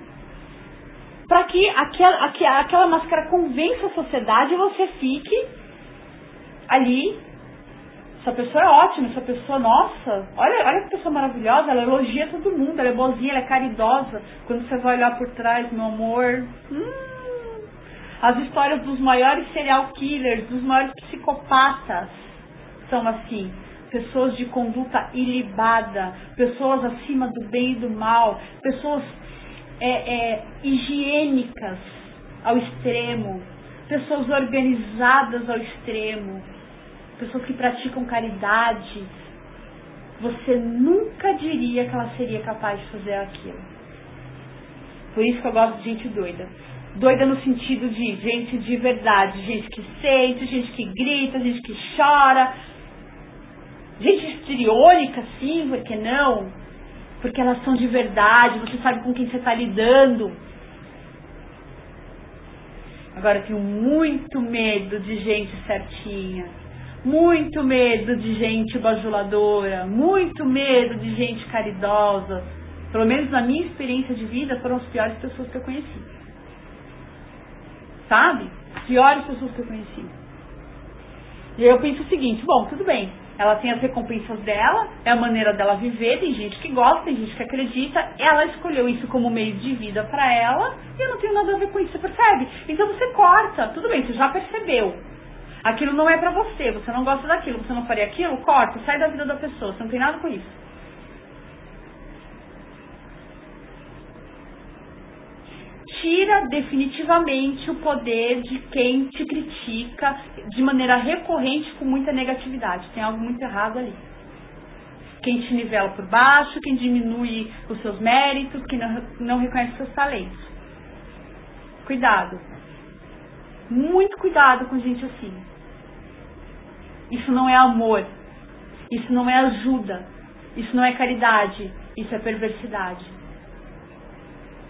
Para que aquela, aquela máscara convença a sociedade e você fique ali. Essa pessoa é ótima, essa pessoa, nossa, olha, olha que pessoa maravilhosa, ela elogia todo mundo, ela é boazinha, ela é caridosa. Quando você vai olhar por trás, meu amor, hum, as histórias dos maiores serial killers, dos maiores psicopatas, são assim. Pessoas de conduta ilibada, pessoas acima do bem e do mal, pessoas é, é, higiênicas ao extremo, pessoas organizadas ao extremo, pessoas que praticam caridade. Você nunca diria que ela seria capaz de fazer aquilo. Por isso que eu gosto de gente doida. Doida no sentido de gente de verdade, gente que sente, gente que grita, gente que chora, gente histriônica, sim, por que não? Porque elas são de verdade, você sabe com quem você está lidando. Agora eu tenho muito medo de gente certinha, muito medo de gente bajuladora, muito medo de gente caridosa. Pelo menos na minha experiência de vida foram as piores pessoas que eu conheci. Sabe? Piores pessoas que eu conheci. E eu penso o seguinte, bom, tudo bem, ela tem as recompensas dela, é a maneira dela viver, tem gente que gosta, tem gente que acredita, ela escolheu isso como meio de vida para ela e eu não tenho nada a ver com isso, você percebe? Então você corta, tudo bem, você já percebeu. Aquilo não é para você, você não gosta daquilo, você não faria aquilo, corta, sai da vida da pessoa, você não tem nada com isso. tira definitivamente o poder de quem te critica de maneira recorrente com muita negatividade. Tem algo muito errado ali. Quem te nivela por baixo, quem diminui os seus méritos, quem não, não reconhece seus talentos. Cuidado. Muito cuidado com gente assim. Isso não é amor. Isso não é ajuda. Isso não é caridade. Isso é perversidade.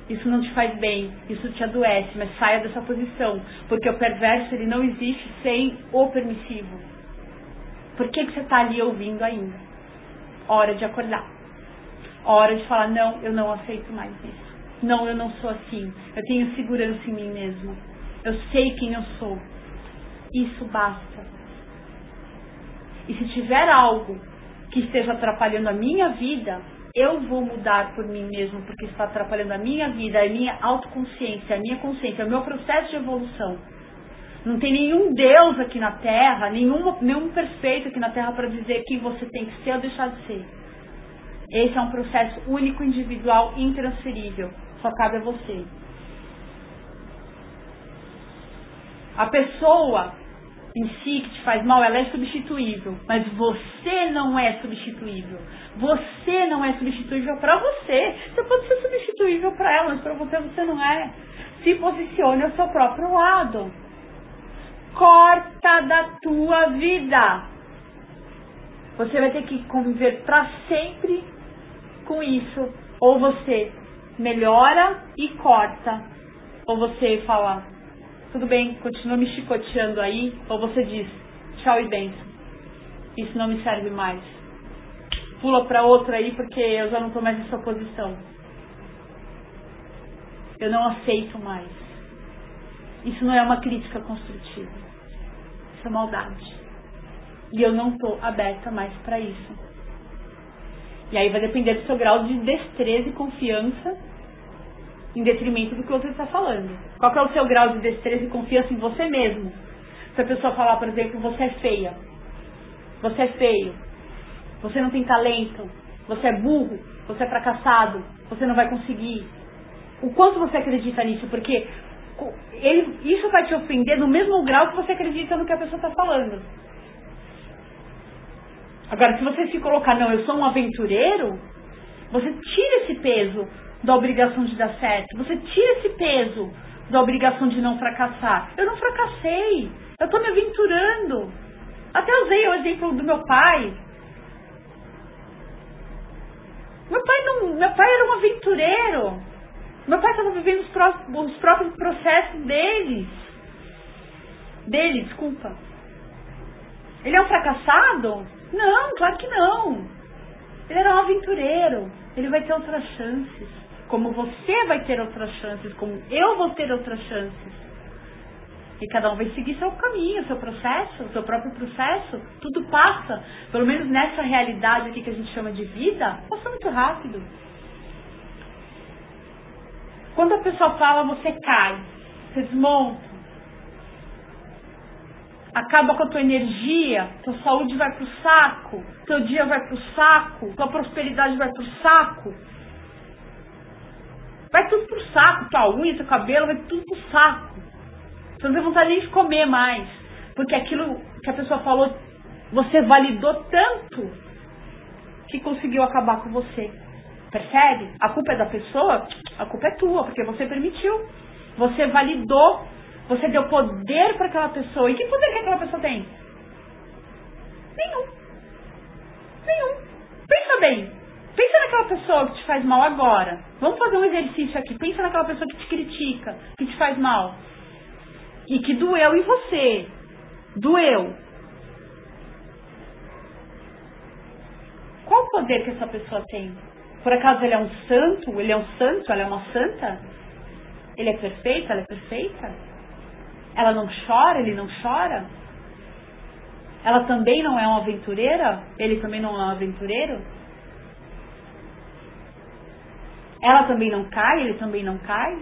Isso não te faz bem, isso te adoece, mas saia dessa posição, porque o perverso ele não existe sem o permissivo. Por que, que você está ali ouvindo ainda? Hora de acordar. Hora de falar, não, eu não aceito mais isso. Não, eu não sou assim. Eu tenho segurança em mim mesmo. Eu sei quem eu sou. Isso basta. E se tiver algo que esteja atrapalhando a minha vida, eu vou mudar por mim mesmo porque está atrapalhando a minha vida, a minha autoconsciência, a minha consciência, o meu processo de evolução. Não tem nenhum Deus aqui na Terra, nenhum, nenhum perfeito aqui na Terra para dizer quem você tem que ser ou deixar de ser. Esse é um processo único, individual, intransferível. Só cabe a você. A pessoa em si que te faz mal, ela é substituível, mas você não é substituível. Você não é substituível para você. Você pode ser substituível para ela, mas para você você não é. Se posicione ao seu próprio lado. Corta da tua vida. Você vai ter que conviver para sempre com isso. Ou você melhora e corta, ou você fala, tudo bem, continua me chicoteando aí, ou você diz, tchau e benção. Isso não me serve mais. Pula para outra aí porque eu já não estou mais nessa posição. Eu não aceito mais. Isso não é uma crítica construtiva. Isso é maldade. E eu não estou aberta mais para isso. E aí vai depender do seu grau de destreza e confiança em detrimento do que você está falando. Qual é o seu grau de destreza e confiança em você mesmo? Se a pessoa falar, por exemplo, você é feia, você é feio, você não tem talento, você é burro, você é fracassado, você não vai conseguir. O quanto você acredita nisso? Porque ele, isso vai te ofender no mesmo grau que você acredita no que a pessoa está falando. Agora, se você se colocar, não, eu sou um aventureiro, você tira esse peso da obrigação de dar certo. Você tira esse peso da obrigação de não fracassar. Eu não fracassei. Eu estou me aventurando. Até usei o exemplo do meu pai. Meu pai, não, meu pai era um aventureiro. Meu pai estava vivendo os, pró os próprios processos deles. Dele, desculpa. Ele é um fracassado? Não, claro que não. Ele era um aventureiro. Ele vai ter outras chances. Como você vai ter outras chances, como eu vou ter outras chances. E cada um vai seguir seu caminho, seu processo, seu próprio processo. Tudo passa, pelo menos nessa realidade aqui que a gente chama de vida, passa muito rápido. Quando a pessoa fala, você cai, você desmonta. Acaba com a tua energia, tua saúde vai pro saco, teu dia vai pro saco, tua prosperidade vai pro saco. Vai tudo pro saco, tua unha, teu cabelo, vai tudo pro saco. Você não tem vontade nem de comer mais. Porque aquilo que a pessoa falou, você validou tanto que conseguiu acabar com você. Percebe? A culpa é da pessoa, a culpa é tua, porque você permitiu. Você validou, você deu poder para aquela pessoa. E que poder que aquela pessoa tem? Nenhum. Nenhum. Pensa bem. Pensa naquela pessoa que te faz mal agora. Vamos fazer um exercício aqui. Pensa naquela pessoa que te critica, que te faz mal e que doeu em você. Doeu. Qual o poder que essa pessoa tem? Por acaso ele é um santo? Ele é um santo? Ela é uma santa? Ele é perfeito? Ela é perfeita? Ela não chora? Ele não chora? Ela também não é uma aventureira? Ele também não é um aventureiro? Ela também não cai? Ele também não cai?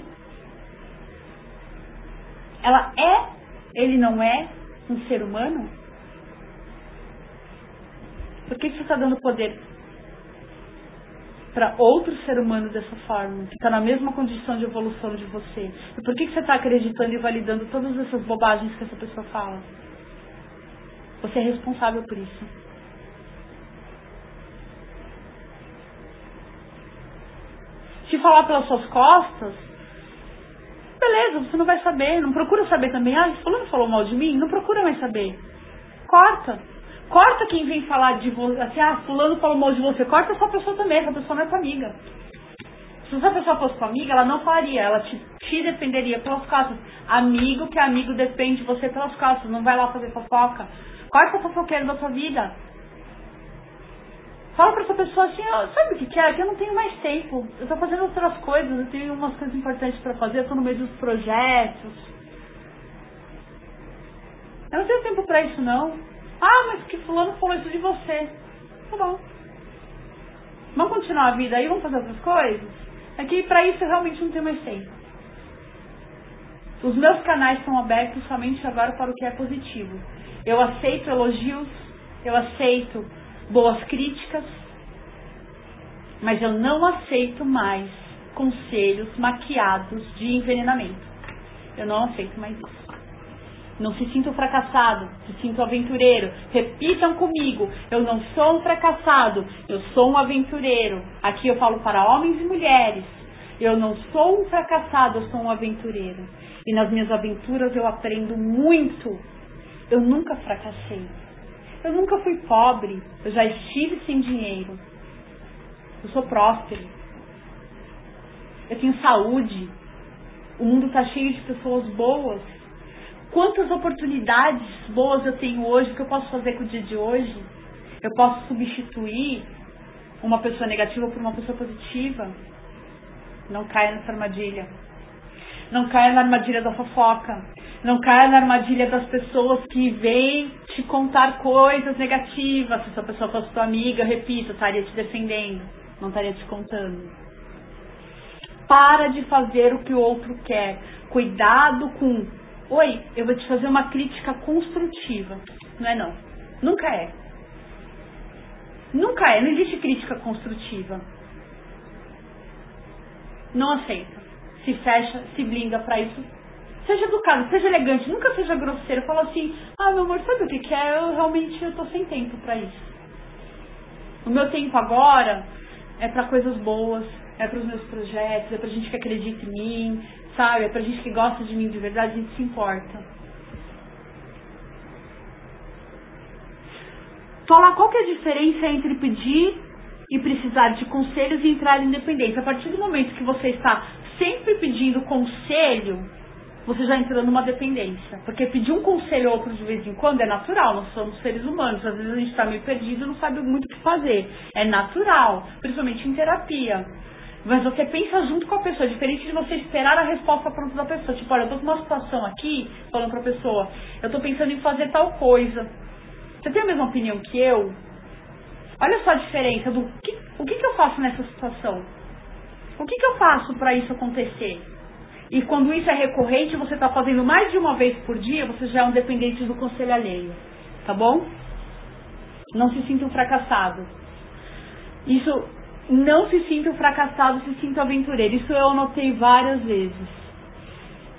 ela é, ele não é um ser humano? Por que você está dando poder para outro ser humano dessa forma, que está na mesma condição de evolução de você? E por que você está acreditando e validando todas essas bobagens que essa pessoa fala? Você é responsável por isso. Se falar pelas suas costas, beleza, você não vai saber. Não procura saber também. Ah, fulano falou mal de mim? Não procura mais saber. Corta. Corta quem vem falar de você. Assim, ah, fulano falou mal de você. Corta essa pessoa também. Essa pessoa não é tua amiga. Se essa pessoa fosse tua amiga, ela não falaria. Ela te, te defenderia pelas costas. Amigo que amigo defende você pelas costas. Não vai lá fazer fofoca. Corta a fofoqueira da sua vida. Fala pra essa pessoa assim, ó, sabe o que, que é? Que eu não tenho mais tempo. Eu tô fazendo outras coisas, eu tenho umas coisas importantes para fazer, eu tô no meio dos projetos. Eu não tenho tempo pra isso não. Ah, mas que fulano falou isso de você. Tá bom. Vamos continuar a vida aí, vamos fazer outras coisas? É que pra isso eu realmente não tenho mais tempo. Os meus canais estão abertos somente agora para o que é positivo. Eu aceito elogios, eu aceito boas críticas, mas eu não aceito mais conselhos maquiados de envenenamento. Eu não aceito mais isso. Não se sinta fracassado, se sinta aventureiro. Repitam comigo: eu não sou um fracassado, eu sou um aventureiro. Aqui eu falo para homens e mulheres. Eu não sou um fracassado, eu sou um aventureiro. E nas minhas aventuras eu aprendo muito. Eu nunca fracassei. Eu nunca fui pobre, eu já estive sem dinheiro. Eu sou próspero. Eu tenho saúde. O mundo está cheio de pessoas boas. Quantas oportunidades boas eu tenho hoje, o que eu posso fazer com o dia de hoje? Eu posso substituir uma pessoa negativa por uma pessoa positiva. Não caia nessa armadilha. Não caia na armadilha da fofoca. Não caia na armadilha das pessoas que vêm te contar coisas negativas. Se essa pessoa fosse tua amiga, repito, estaria te defendendo, não estaria te contando. Para de fazer o que o outro quer. Cuidado com. Oi, eu vou te fazer uma crítica construtiva. Não é não. Nunca é. Nunca é, não existe crítica construtiva. Não aceita. Se fecha, se blinda para isso. Seja educado, seja elegante, nunca seja grosseiro. Fala assim, ah meu amor, sabe o que, que é? Eu realmente eu tô sem tempo para isso. O meu tempo agora é para coisas boas, é para os meus projetos, é pra gente que acredita em mim, sabe? É pra gente que gosta de mim de verdade, a gente se importa. falar qual que é a diferença entre pedir e precisar de conselhos e entrar em independência. A partir do momento que você está sempre pedindo conselho, você já entrou numa dependência. Porque pedir um conselho ou outro de vez em quando é natural, nós somos seres humanos. Às vezes a gente está meio perdido e não sabe muito o que fazer. É natural, principalmente em terapia. Mas você pensa junto com a pessoa, diferente de você esperar a resposta pronta da pessoa. Tipo, olha, eu tô com uma situação aqui, falando pra pessoa, eu tô pensando em fazer tal coisa. Você tem a mesma opinião que eu? Olha só a diferença do que, o que, que eu faço nessa situação? O que, que eu faço para isso acontecer? E quando isso é recorrente, você está fazendo mais de uma vez por dia, você já é um dependente do conselho alheio. Tá bom? Não se sinta fracassado. Isso, não se sinta fracassado, se sinta aventureiro. Isso eu anotei várias vezes.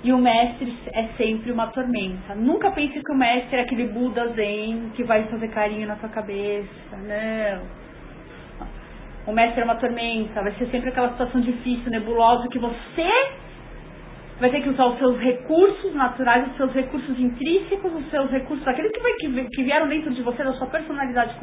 E o mestre é sempre uma tormenta. Nunca pense que o mestre é aquele Buda Zen que vai fazer carinho na sua cabeça. Não. O mestre é uma tormenta. Vai ser sempre aquela situação difícil, nebulosa, que você vai ter que usar os seus recursos naturais, os seus recursos intrínsecos, os seus recursos, aqueles que, que vieram dentro de você, da sua personalidade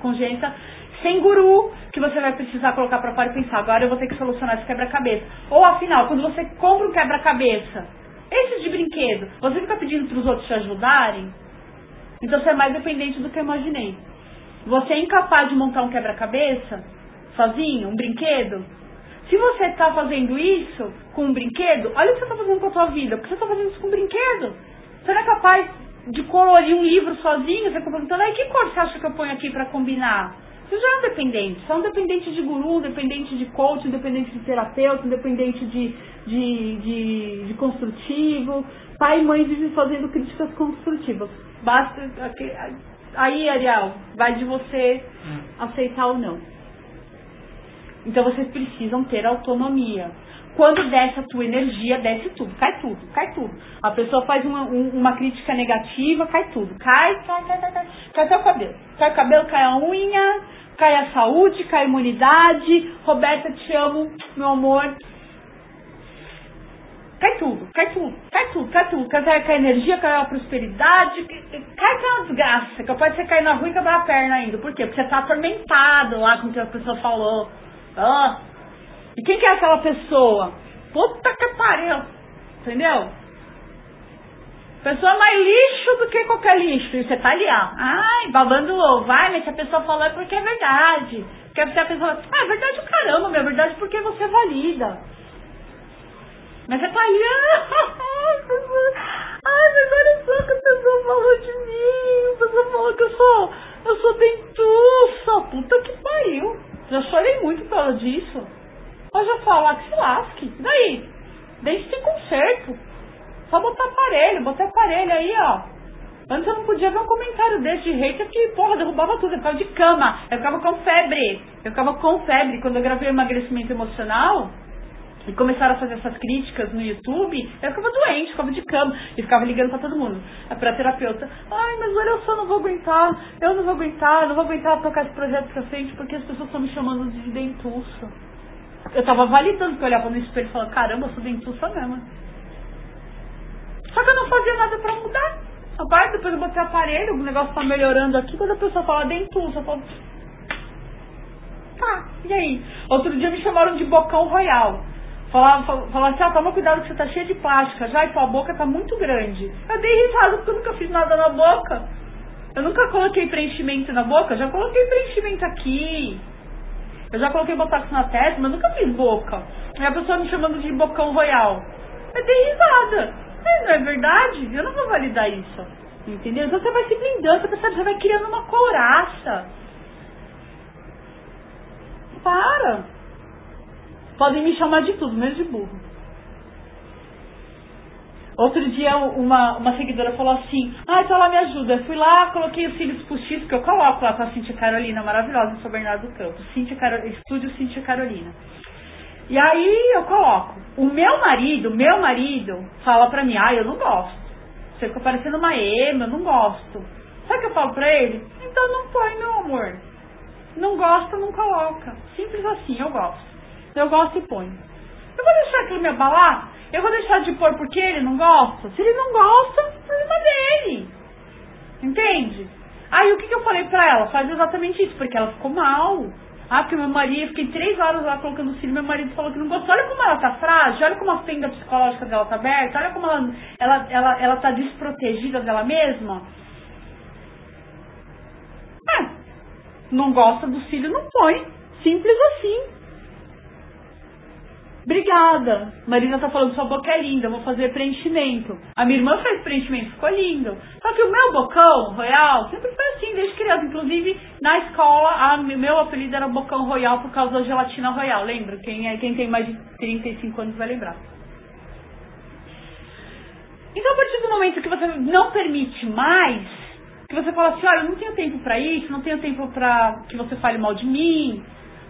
congênita, sem guru, que você vai precisar colocar para fora e pensar, agora eu vou ter que solucionar esse quebra-cabeça. Ou afinal, quando você compra um quebra-cabeça, esses de brinquedo, você fica pedindo para os outros te ajudarem, então você é mais dependente do que eu imaginei. Você é incapaz de montar um quebra-cabeça sozinho, um brinquedo, se você está fazendo isso com um brinquedo, olha o que você está fazendo com a sua vida, porque você está fazendo isso com um brinquedo. Você não é capaz de colorir um livro sozinho, você está perguntando, aí que cor você acha que eu ponho aqui para combinar? Você já é um dependente, você é um dependente de guru, dependente de coach, dependente de terapeuta, dependente de, de, de, de construtivo. Pai e mãe vivem fazendo críticas construtivas. Basta. Aí, Ariel, vai de você hum. aceitar ou não. Então vocês precisam ter autonomia. Quando desce a tua energia, desce tudo, cai tudo, cai tudo. A pessoa faz uma, um, uma crítica negativa, cai tudo. Cai, cai, cai, cai, cai. Cai até o cabelo. Cai o cabelo, cai a unha, cai a saúde, cai a imunidade. Roberta, te amo, meu amor. Cai tudo, cai tudo, cai tudo, cai tudo. Cai, cai, a energia, cai a prosperidade, cai, uma desgraça. Capaz de você cair na rua e quebrar a perna ainda. Por quê? Porque você tá atormentado lá com o que a pessoa falou. Ah. E quem que é aquela pessoa? Puta que pariu. Entendeu? Pessoa mais lixo do que qualquer lixo. E você tá ali, ó. Ai, babando ovo. Mas se a pessoa falou é porque é verdade. Porque a pessoa ah, é verdade o caramba, meu, é verdade porque você valida. Mas você tá ali, ai, mas olha só que a pessoa falou de mim. A pessoa falou que eu sou, eu sou dentuça. Puta que pariu. Já chorei muito por causa disso. Hoje eu falo, ah, que se lasque. E daí? Deixe de conserto. Só botar aparelho, botar aparelho aí, ó. Antes eu não podia ver um comentário desse de hater que, porra, derrubava tudo. Eu ficava de cama. Eu ficava com febre. Eu ficava com febre. Quando eu gravei emagrecimento emocional, e começaram a fazer essas críticas no YouTube, eu ficava doente, ficava de cama e ficava ligando para todo mundo, pra terapeuta. Ai, mas olha, eu só não vou aguentar, eu não vou aguentar, não vou aguentar tocar esse projeto pra frente porque as pessoas estão me chamando de dentuça. Eu tava validando, porque eu olhava no espelho e falava, caramba, eu sou dentuça mesmo. Só que eu não fazia nada pra mudar. Rapaz, depois eu botei aparelho, o negócio tá melhorando aqui, quando a pessoa fala dentuça, eu falo, tá, e aí? Outro dia me chamaram de bocão royal. Falava, falava assim, ah, toma cuidado que você tá cheia de plástica já e tua boca tá muito grande. Eu dei risada porque eu nunca fiz nada na boca. Eu nunca coloquei preenchimento na boca, já coloquei preenchimento aqui. Eu já coloquei botox na testa, mas nunca fiz boca. Aí a pessoa me chamando de bocão royal. Eu dei risada. Mas não é verdade? Eu não vou validar isso. Entendeu? Então você vai se blindando, você já vai criando uma couraça. Para. Podem me chamar de tudo, menos de burro. Outro dia uma, uma seguidora falou assim, ah, então ela me ajuda. Eu fui lá, coloquei os cílios postiços, que eu coloco lá com a Cintia Carolina, maravilhosa, São Bernardo do Campo. Cintia. Estúdio Cintia Carolina. E aí eu coloco. O meu marido, meu marido, fala pra mim, ah, eu não gosto. Você fica parecendo uma ema, eu não gosto. Sabe o que eu falo pra ele? Então não põe, meu amor. Não gosta, não coloca. Simples assim, eu gosto. Eu gosto e ponho. Eu vou deixar aquilo me abalar? Eu vou deixar de pôr porque ele não gosta? Se ele não gosta, problema dele. Entende? Aí o que, que eu falei pra ela? Faz exatamente isso, porque ela ficou mal. Ah, porque meu marido, fiquei três horas lá colocando o cílio, meu marido falou que não gostou. Olha como ela tá frágil, olha como a fenda psicológica dela tá aberta, olha como ela, ela, ela, ela tá desprotegida dela mesma. É, não gosta do cílio, não põe. Simples assim. Obrigada. Marina tá falando sua boca é linda, vou fazer preenchimento. A minha irmã fez preenchimento, ficou lindo. Só que o meu bocão royal sempre foi assim, desde criança. Inclusive, na escola, o meu apelido era bocão royal por causa da gelatina royal. Lembra? Quem, é, quem tem mais de 35 anos vai lembrar. Então, a partir do momento que você não permite mais, que você fala assim, olha, eu não tenho tempo para isso, não tenho tempo para que você fale mal de mim,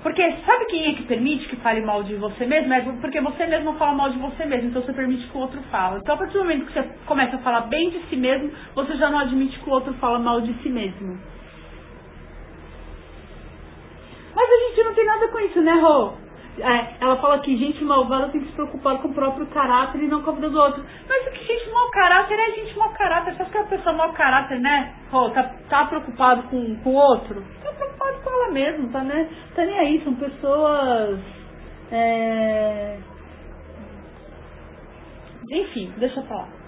porque sabe quem é que permite que fale mal de você mesmo? É porque você mesmo fala mal de você mesmo, então você permite que o outro fale. Então a partir do momento que você começa a falar bem de si mesmo, você já não admite que o outro fala mal de si mesmo. Mas a gente não tem nada com isso, né, Rô? É, ela fala que gente malvada tem que se preocupar com o próprio caráter e não com a vida do outro. Mas o que gente mau caráter é gente mau caráter. Só que a pessoa mau caráter, né? Rô, tá, tá preocupado com, com o outro? Tá preocupado com ela mesma, tá, né? Tá nem aí, são pessoas. É... Enfim, deixa eu falar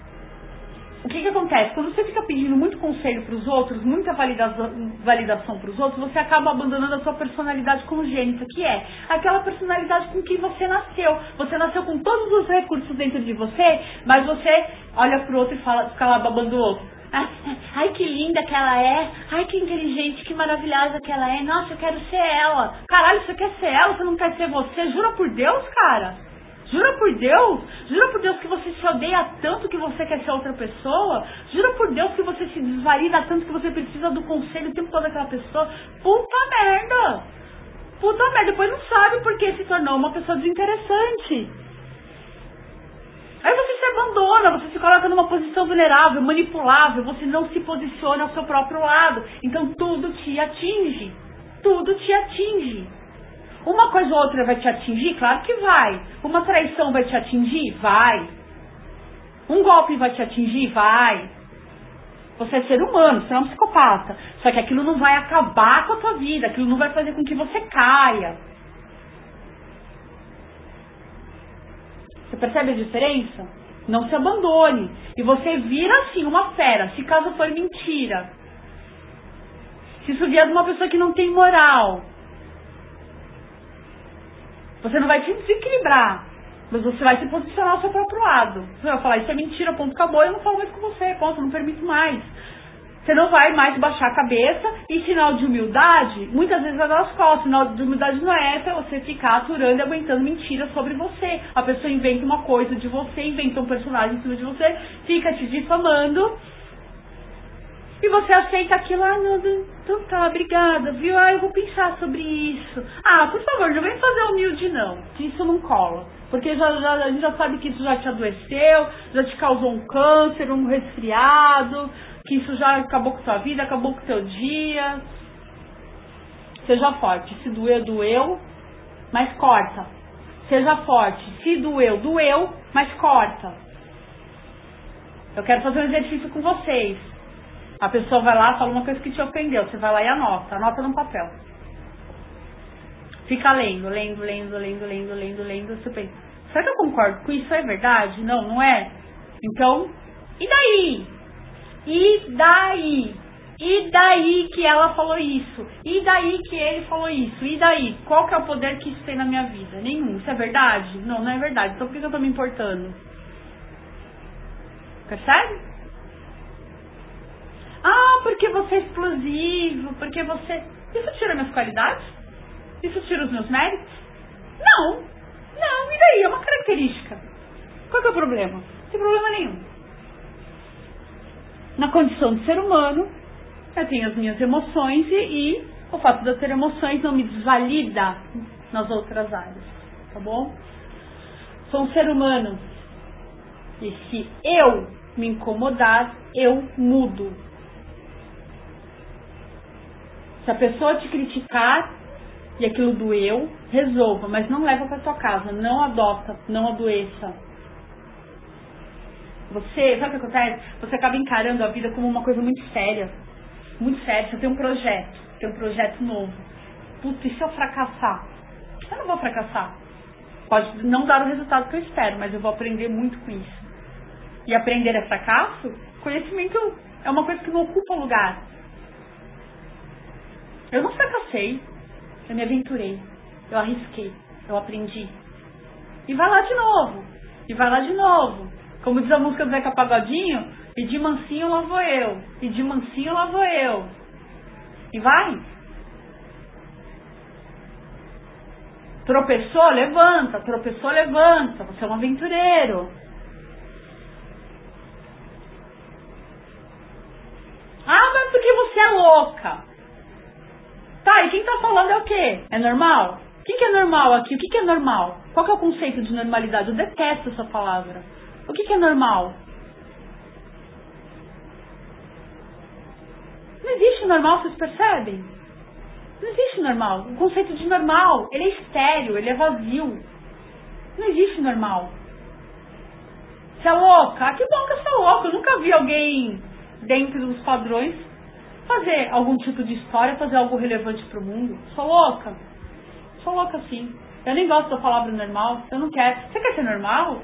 o que, que acontece? Quando você fica pedindo muito conselho para os outros, muita validação, validação para os outros, você acaba abandonando a sua personalidade congênita, que é aquela personalidade com que você nasceu. Você nasceu com todos os recursos dentro de você, mas você olha para o outro e fala, fica lá babando o outro. Ah, ai, que linda que ela é. Ai, que inteligente, que maravilhosa que ela é. Nossa, eu quero ser ela. Caralho, você quer ser ela? Você não quer ser você? Jura por Deus, cara? Jura por Deus? Jura por Deus que você se odeia tanto que você quer ser outra pessoa? Jura por Deus que você se desvalida tanto que você precisa do conselho o tempo todo daquela pessoa? Puta merda! Puta merda, depois não sabe por que se tornou uma pessoa desinteressante. Aí você se abandona, você se coloca numa posição vulnerável, manipulável, você não se posiciona ao seu próprio lado. Então tudo te atinge. Tudo te atinge. Uma coisa ou outra vai te atingir? Claro que vai. Uma traição vai te atingir? Vai. Um golpe vai te atingir? Vai. Você é ser humano, você é um psicopata. Só que aquilo não vai acabar com a tua vida, aquilo não vai fazer com que você caia. Você percebe a diferença? Não se abandone. E você vira assim uma fera, se caso for mentira. Se isso vier de uma pessoa que não tem moral, você não vai te desequilibrar, mas você vai se posicionar ao seu próprio lado. Você vai falar, isso é mentira, ponto, acabou, eu não falo mais com você, ponto, não permito mais. Você não vai mais baixar a cabeça e sinal de humildade, muitas vezes vai dar as costas. Sinal de humildade não é pra você ficar aturando e aguentando mentiras sobre você. A pessoa inventa uma coisa de você, inventa um personagem em cima de você, fica te difamando e você aceita aquilo, ah, não, então tá, obrigada, viu? Ah, eu vou pensar sobre isso. Ah, por favor, não vem fazer humilde não, que isso não cola. Porque já, já, a gente já sabe que isso já te adoeceu, já te causou um câncer, um resfriado, que isso já acabou com sua vida, acabou com seu dia. Seja forte, se doeu, doeu, mas corta. Seja forte, se doeu, doeu, mas corta. Eu quero fazer um exercício com vocês. A pessoa vai lá, fala uma coisa que te ofendeu, você vai lá e anota, anota no papel. Fica lendo, lendo, lendo, lendo, lendo, lendo, lendo, você pensa, será que eu concordo com isso? É verdade? Não, não é? Então, e daí? E daí? E daí que ela falou isso? E daí que ele falou isso? E daí? Qual que é o poder que isso tem na minha vida? Nenhum. Isso é verdade? Não, não é verdade. Então por que eu tô me importando? Percebe? Ah, porque você é explosivo, porque você. Isso tira minhas qualidades? Isso tira os meus méritos? Não. Não, e daí? É uma característica. Qual que é o problema? Sem problema nenhum. Na condição de ser humano, eu tenho as minhas emoções e, e o fato de eu ter emoções não me desvalida nas outras áreas, tá bom? Sou um ser humano. E se eu me incomodar, eu mudo. Se a pessoa te criticar e aquilo doeu, resolva, mas não leva para tua casa, não adota, não adoeça. Você, sabe o que acontece? Você acaba encarando a vida como uma coisa muito séria. Muito séria. Você tem um projeto, tem um projeto novo. Putz, e se eu fracassar? Eu não vou fracassar. Pode não dar o resultado que eu espero, mas eu vou aprender muito com isso. E aprender é fracasso? Conhecimento é uma coisa que não ocupa lugar. Eu não fracassei, eu me aventurei, eu arrisquei, eu aprendi. E vai lá de novo, e vai lá de novo. Como diz a música do Zeca Pagodinho, e de mansinho lá vou eu, e de mansinho lá vou eu. E vai. Tropeçou, levanta, tropeçou, levanta. Você é um aventureiro. Ah, mas porque você é louca. Tá, e quem tá falando é o quê? É normal? O que, que é normal aqui? O que, que é normal? Qual que é o conceito de normalidade? Eu detesto essa palavra. O que, que é normal? Não existe normal, vocês percebem? Não existe normal. O conceito de normal, ele é estéreo, ele é vazio. Não existe normal. Você é louca? Ah, que bom que você é louca. Eu nunca vi alguém dentro dos padrões fazer algum tipo de história, fazer algo relevante para o mundo. Sou louca. Sou louca sim. Eu nem gosto da palavra normal. Eu não quero. Você quer ser normal?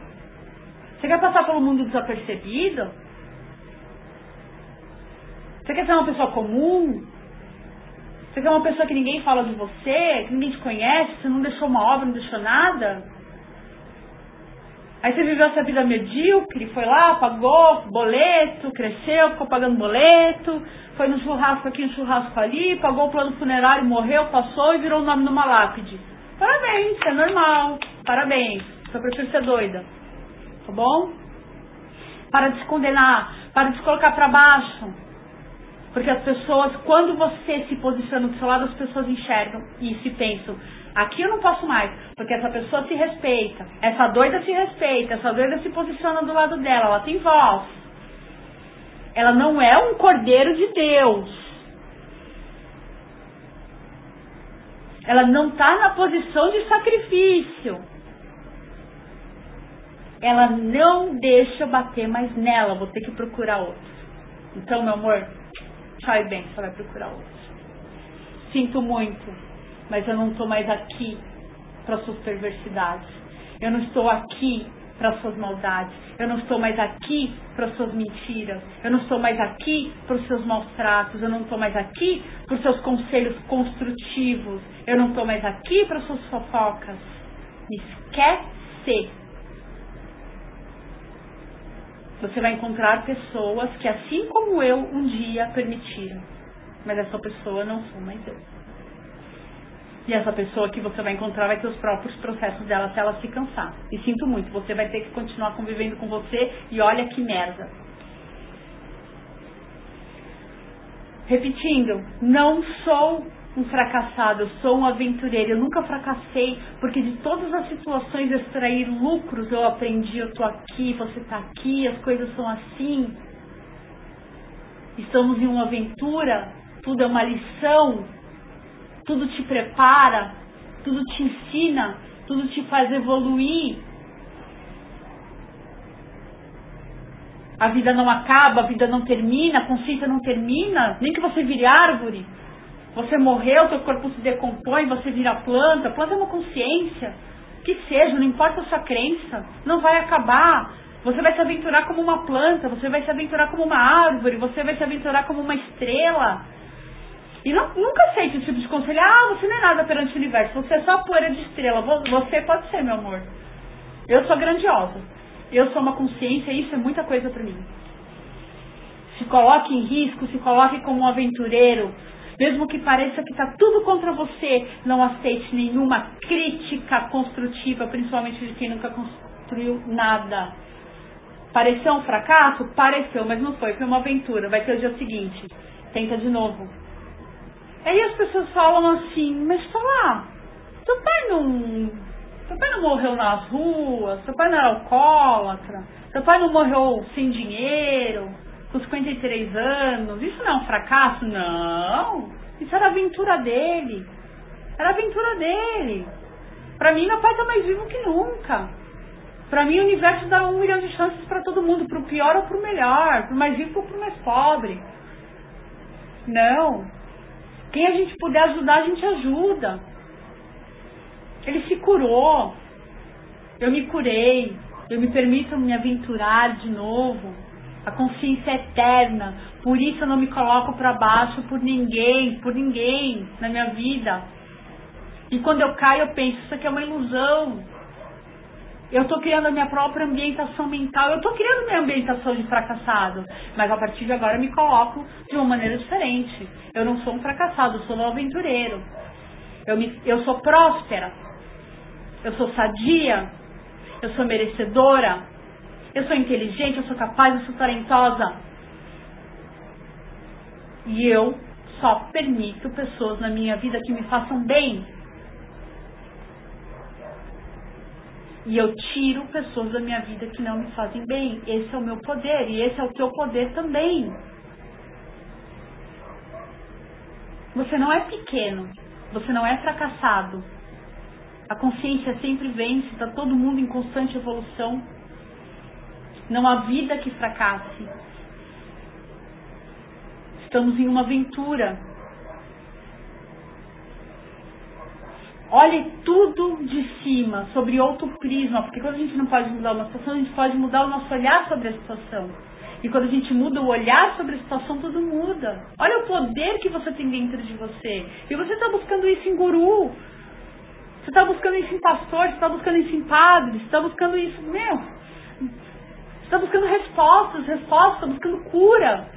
Você quer passar pelo mundo desapercebido? Você quer ser uma pessoa comum? Você quer uma pessoa que ninguém fala de você, que ninguém te conhece, você não deixou uma obra, não deixou nada? Aí você viveu essa vida medíocre, foi lá, pagou boleto, cresceu, ficou pagando boleto, foi no churrasco aqui, no churrasco ali, pagou o plano funerário, morreu, passou e virou o nome numa lápide. Parabéns, é normal. Parabéns. Só prefiro ser doida. Tá bom? Para de se condenar, para de se colocar para baixo. Porque as pessoas, quando você se posiciona do seu lado, as pessoas enxergam e se pensam, aqui eu não posso mais, porque essa pessoa se respeita, essa doida se respeita, essa doida se posiciona do lado dela, ela tem voz. Ela não é um cordeiro de Deus. Ela não está na posição de sacrifício. Ela não deixa bater mais nela, vou ter que procurar outro. Então, meu amor, Sai bem, você vai procurar outro. Sinto muito, mas eu não estou mais aqui para suas perversidades. Eu não estou aqui para suas maldades. Eu não estou mais aqui para suas mentiras. Eu não estou mais aqui para os seus maus tratos. Eu não estou mais aqui para os seus conselhos construtivos. Eu não estou mais aqui para suas fofocas. Me esquece. você vai encontrar pessoas que, assim como eu, um dia permitiram. Mas essa pessoa não sou mais eu. E essa pessoa que você vai encontrar vai ter os próprios processos dela até ela se cansar. E sinto muito, você vai ter que continuar convivendo com você e olha que merda. Repetindo, não sou um fracassado, eu sou um aventureiro. Eu nunca fracassei, porque de todas as situações extrair lucros eu aprendi. Eu tô aqui, você tá aqui, as coisas são assim. Estamos em uma aventura, tudo é uma lição, tudo te prepara, tudo te ensina, tudo te faz evoluir. A vida não acaba, a vida não termina, a consciência não termina, nem que você vire árvore. Você morreu, seu corpo se decompõe, você vira planta. Planta é uma consciência. Que seja, não importa a sua crença, não vai acabar. Você vai se aventurar como uma planta, você vai se aventurar como uma árvore, você vai se aventurar como uma estrela. E não, nunca aceite esse tipo de conselho. Ah, você não é nada perante o universo, você é só poeira de estrela. Você pode ser, meu amor. Eu sou grandiosa. Eu sou uma consciência e isso é muita coisa para mim. Se coloque em risco, se coloque como um aventureiro, mesmo que pareça que está tudo contra você, não aceite nenhuma crítica construtiva, principalmente de quem nunca construiu nada. Pareceu um fracasso? Pareceu, mas não foi. Foi uma aventura. Vai ter o dia seguinte. Tenta de novo. Aí as pessoas falam assim, mas fala, seu pai não. Seu pai não morreu nas ruas, seu pai não era alcoólatra, seu pai não morreu sem dinheiro, com 53 anos, isso não é um fracasso? Não! Isso era aventura dele. Era a aventura dele. Para mim, meu pai tá mais vivo que nunca. Para mim, o universo dá um milhão de chances para todo mundo, pro pior ou pro melhor, pro mais rico ou pro mais pobre. Não. Quem a gente puder ajudar, a gente ajuda. Ele se curou. Eu me curei. Eu me permito me aventurar de novo. A consciência é eterna. Por isso eu não me coloco para baixo por ninguém, por ninguém na minha vida. E quando eu caio, eu penso, isso aqui é uma ilusão. Eu estou criando a minha própria ambientação mental. Eu estou criando minha ambientação de fracassado. Mas a partir de agora eu me coloco de uma maneira diferente. Eu não sou um fracassado, eu sou um aventureiro. Eu, me, eu sou próspera. Eu sou sadia. Eu sou merecedora. Eu sou inteligente, eu sou capaz, eu sou talentosa. E eu só permito pessoas na minha vida que me façam bem. E eu tiro pessoas da minha vida que não me fazem bem. Esse é o meu poder e esse é o teu poder também. Você não é pequeno, você não é fracassado. A consciência sempre vence, está todo mundo em constante evolução. Não há vida que fracasse. Estamos em uma aventura Olhe tudo de cima, sobre outro prisma, porque quando a gente não pode mudar uma situação, a gente pode mudar o nosso olhar sobre a situação. E quando a gente muda o olhar sobre a situação, tudo muda. Olha o poder que você tem dentro de você. E você está buscando isso em guru. Você está buscando isso em pastor, você está buscando isso em padre, você está buscando isso, meu. Você está buscando respostas, respostas, buscando cura.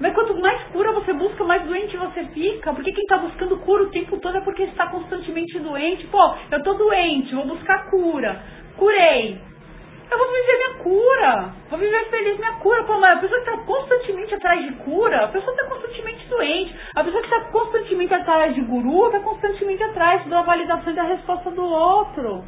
Mas quanto mais cura você busca, mais doente você fica. Porque quem está buscando cura o tempo todo é porque está constantemente doente. Pô, eu tô doente, vou buscar cura. Curei. Eu vou viver minha cura. Vou viver feliz minha cura. Pô, mas a pessoa que está constantemente atrás de cura, a pessoa está constantemente doente. A pessoa que está constantemente atrás de guru, está constantemente atrás da validação e da resposta do outro.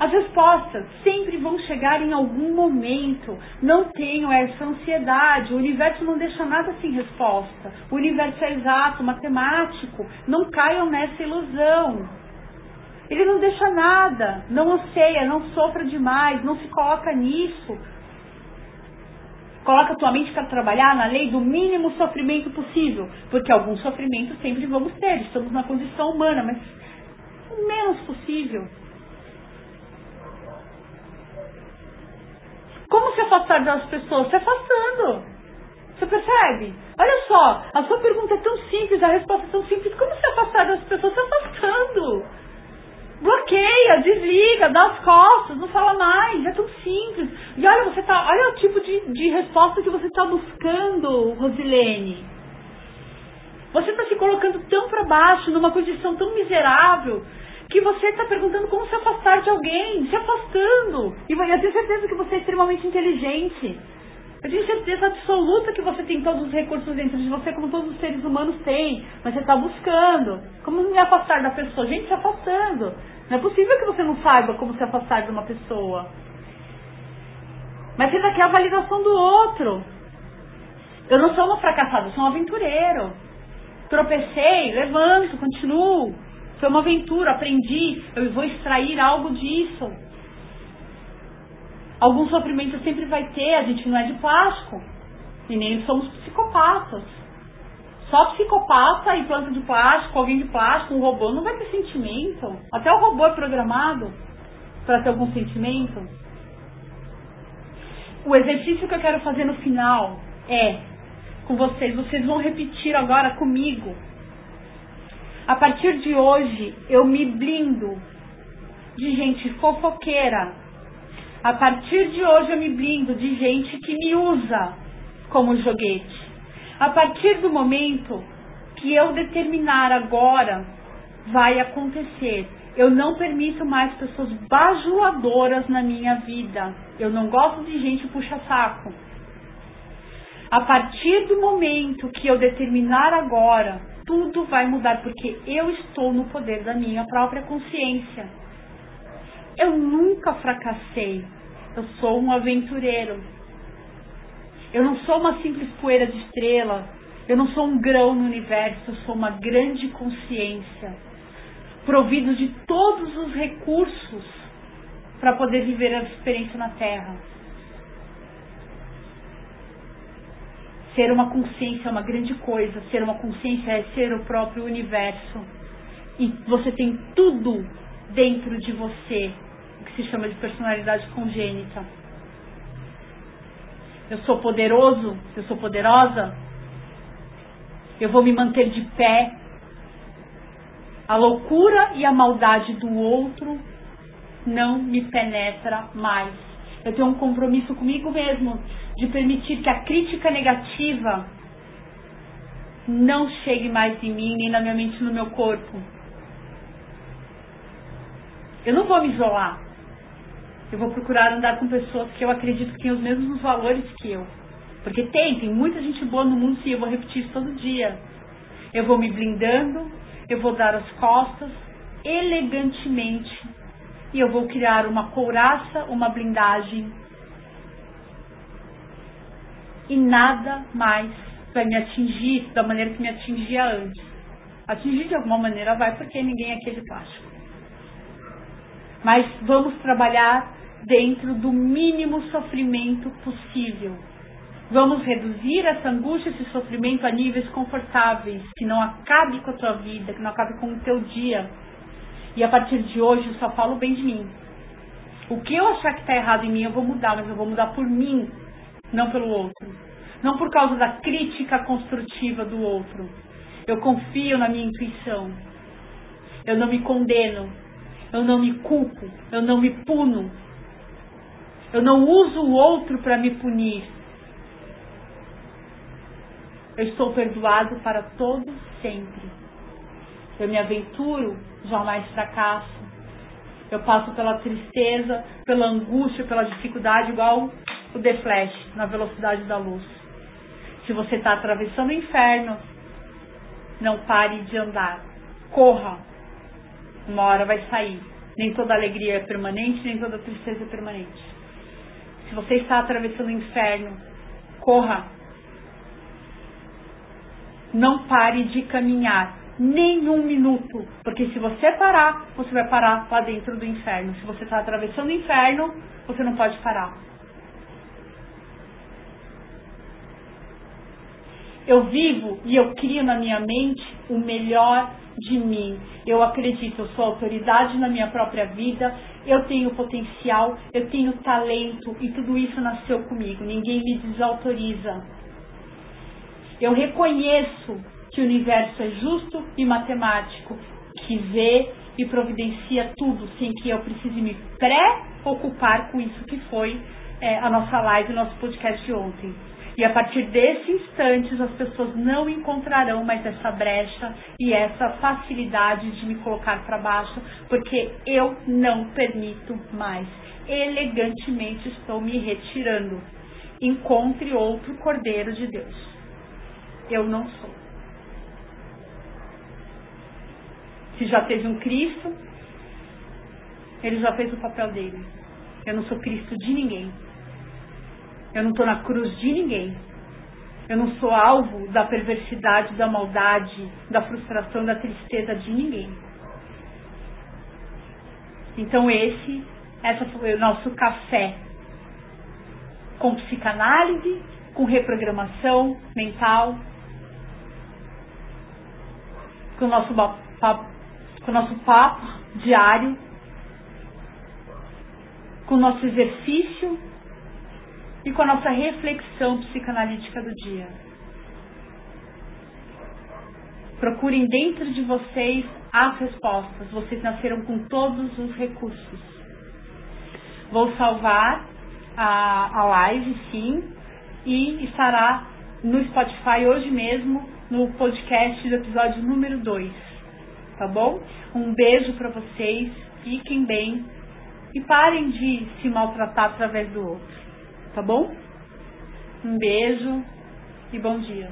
As respostas sempre vão chegar em algum momento. Não tenham essa ansiedade. O universo não deixa nada sem resposta. O universo é exato, matemático. Não caiam nessa ilusão. Ele não deixa nada. Não anseia, não sofra demais, não se coloca nisso. Coloca tua mente para trabalhar na lei do mínimo sofrimento possível. Porque algum sofrimento sempre vamos ter. Estamos na condição humana, mas o menos possível. Como se afastar das pessoas? Se afastando. Você percebe? Olha só, a sua pergunta é tão simples, a resposta é tão simples. Como se afastar das pessoas? Se afastando. Bloqueia, desliga, dá as costas, não fala mais, é tão simples. E olha, você tá, olha o tipo de, de resposta que você está buscando, Rosilene. Você está se colocando tão para baixo, numa condição tão miserável, que você está perguntando como se afastar de alguém, se afastando. E eu tenho certeza que você é extremamente inteligente. Eu tenho certeza absoluta que você tem todos os recursos dentro de você, como todos os seres humanos têm. Mas você está buscando. Como me afastar da pessoa? Gente, se afastando. Não é possível que você não saiba como se afastar de uma pessoa. Mas você ainda quer a validação do outro. Eu não sou uma fracassada, eu sou um aventureiro. Tropecei, levanto, continuo. Foi uma aventura, aprendi, eu vou extrair algo disso. Algum sofrimento sempre vai ter, a gente não é de plástico. E nem somos psicopatas. Só psicopata e planta de plástico, alguém de plástico, um robô, não vai ter sentimento. Até o robô é programado para ter algum sentimento. O exercício que eu quero fazer no final é com vocês, vocês vão repetir agora comigo a partir de hoje, eu me blindo de gente fofoqueira. A partir de hoje, eu me blindo de gente que me usa como joguete. A partir do momento que eu determinar agora, vai acontecer. Eu não permito mais pessoas bajuladoras na minha vida. Eu não gosto de gente puxa-saco. A partir do momento que eu determinar agora, tudo vai mudar, porque eu estou no poder da minha própria consciência. Eu nunca fracassei. Eu sou um aventureiro. Eu não sou uma simples poeira de estrela. Eu não sou um grão no universo. Eu sou uma grande consciência, provido de todos os recursos para poder viver a experiência na Terra. Ser uma consciência é uma grande coisa. Ser uma consciência é ser o próprio universo. E você tem tudo dentro de você, o que se chama de personalidade congênita. Eu sou poderoso, eu sou poderosa, eu vou me manter de pé. A loucura e a maldade do outro não me penetra mais. Eu tenho um compromisso comigo mesmo de permitir que a crítica negativa não chegue mais em mim, nem na minha mente, no meu corpo. Eu não vou me isolar. Eu vou procurar andar com pessoas que eu acredito que têm os mesmos valores que eu. Porque tem, tem muita gente boa no mundo, sim, eu vou repetir isso todo dia. Eu vou me blindando, eu vou dar as costas elegantemente e eu vou criar uma couraça, uma blindagem e nada mais vai me atingir da maneira que me atingia antes. Atingir de alguma maneira vai, porque ninguém é de plástico. Mas vamos trabalhar dentro do mínimo sofrimento possível. Vamos reduzir essa angústia, esse sofrimento a níveis confortáveis, que não acabe com a tua vida, que não acabe com o teu dia. E a partir de hoje eu só falo bem de mim. O que eu achar que está errado em mim, eu vou mudar, mas eu vou mudar por mim, não pelo outro. Não por causa da crítica construtiva do outro. Eu confio na minha intuição. Eu não me condeno. Eu não me culpo. Eu não me puno. Eu não uso o outro para me punir. Eu estou perdoado para todo sempre. Eu me aventuro, jamais fracasso. Eu passo pela tristeza, pela angústia, pela dificuldade, igual o The na velocidade da luz. Se você está atravessando o inferno, não pare de andar. Corra. Uma hora vai sair. Nem toda alegria é permanente, nem toda tristeza é permanente. Se você está atravessando o inferno, corra. Não pare de caminhar nem um minuto, porque se você parar, você vai parar lá dentro do inferno. Se você está atravessando o inferno, você não pode parar. Eu vivo e eu crio na minha mente o melhor de mim. Eu acredito, eu sou autoridade na minha própria vida, eu tenho potencial, eu tenho talento e tudo isso nasceu comigo. Ninguém me desautoriza. Eu reconheço que o universo é justo e matemático, que vê e providencia tudo sem que eu precise me preocupar com isso que foi é, a nossa live, o nosso podcast de ontem. E a partir desse instante, as pessoas não encontrarão mais essa brecha e essa facilidade de me colocar para baixo, porque eu não permito mais. Elegantemente estou me retirando. Encontre outro Cordeiro de Deus. Eu não sou. Se já teve um Cristo, ele já fez o papel dele. Eu não sou Cristo de ninguém. Eu não estou na cruz de ninguém. Eu não sou alvo da perversidade, da maldade, da frustração, da tristeza de ninguém. Então esse, essa foi o nosso café com psicanálise, com reprogramação mental, com o nosso papo, com o nosso papo diário, com o nosso exercício e com a nossa reflexão psicanalítica do dia. Procurem dentro de vocês as respostas. Vocês nasceram com todos os recursos. Vou salvar a, a live, sim, e estará no Spotify hoje mesmo, no podcast do episódio número 2. tá bom? Um beijo para vocês, fiquem bem e parem de se maltratar através do outro, tá bom? Um beijo e bom dia.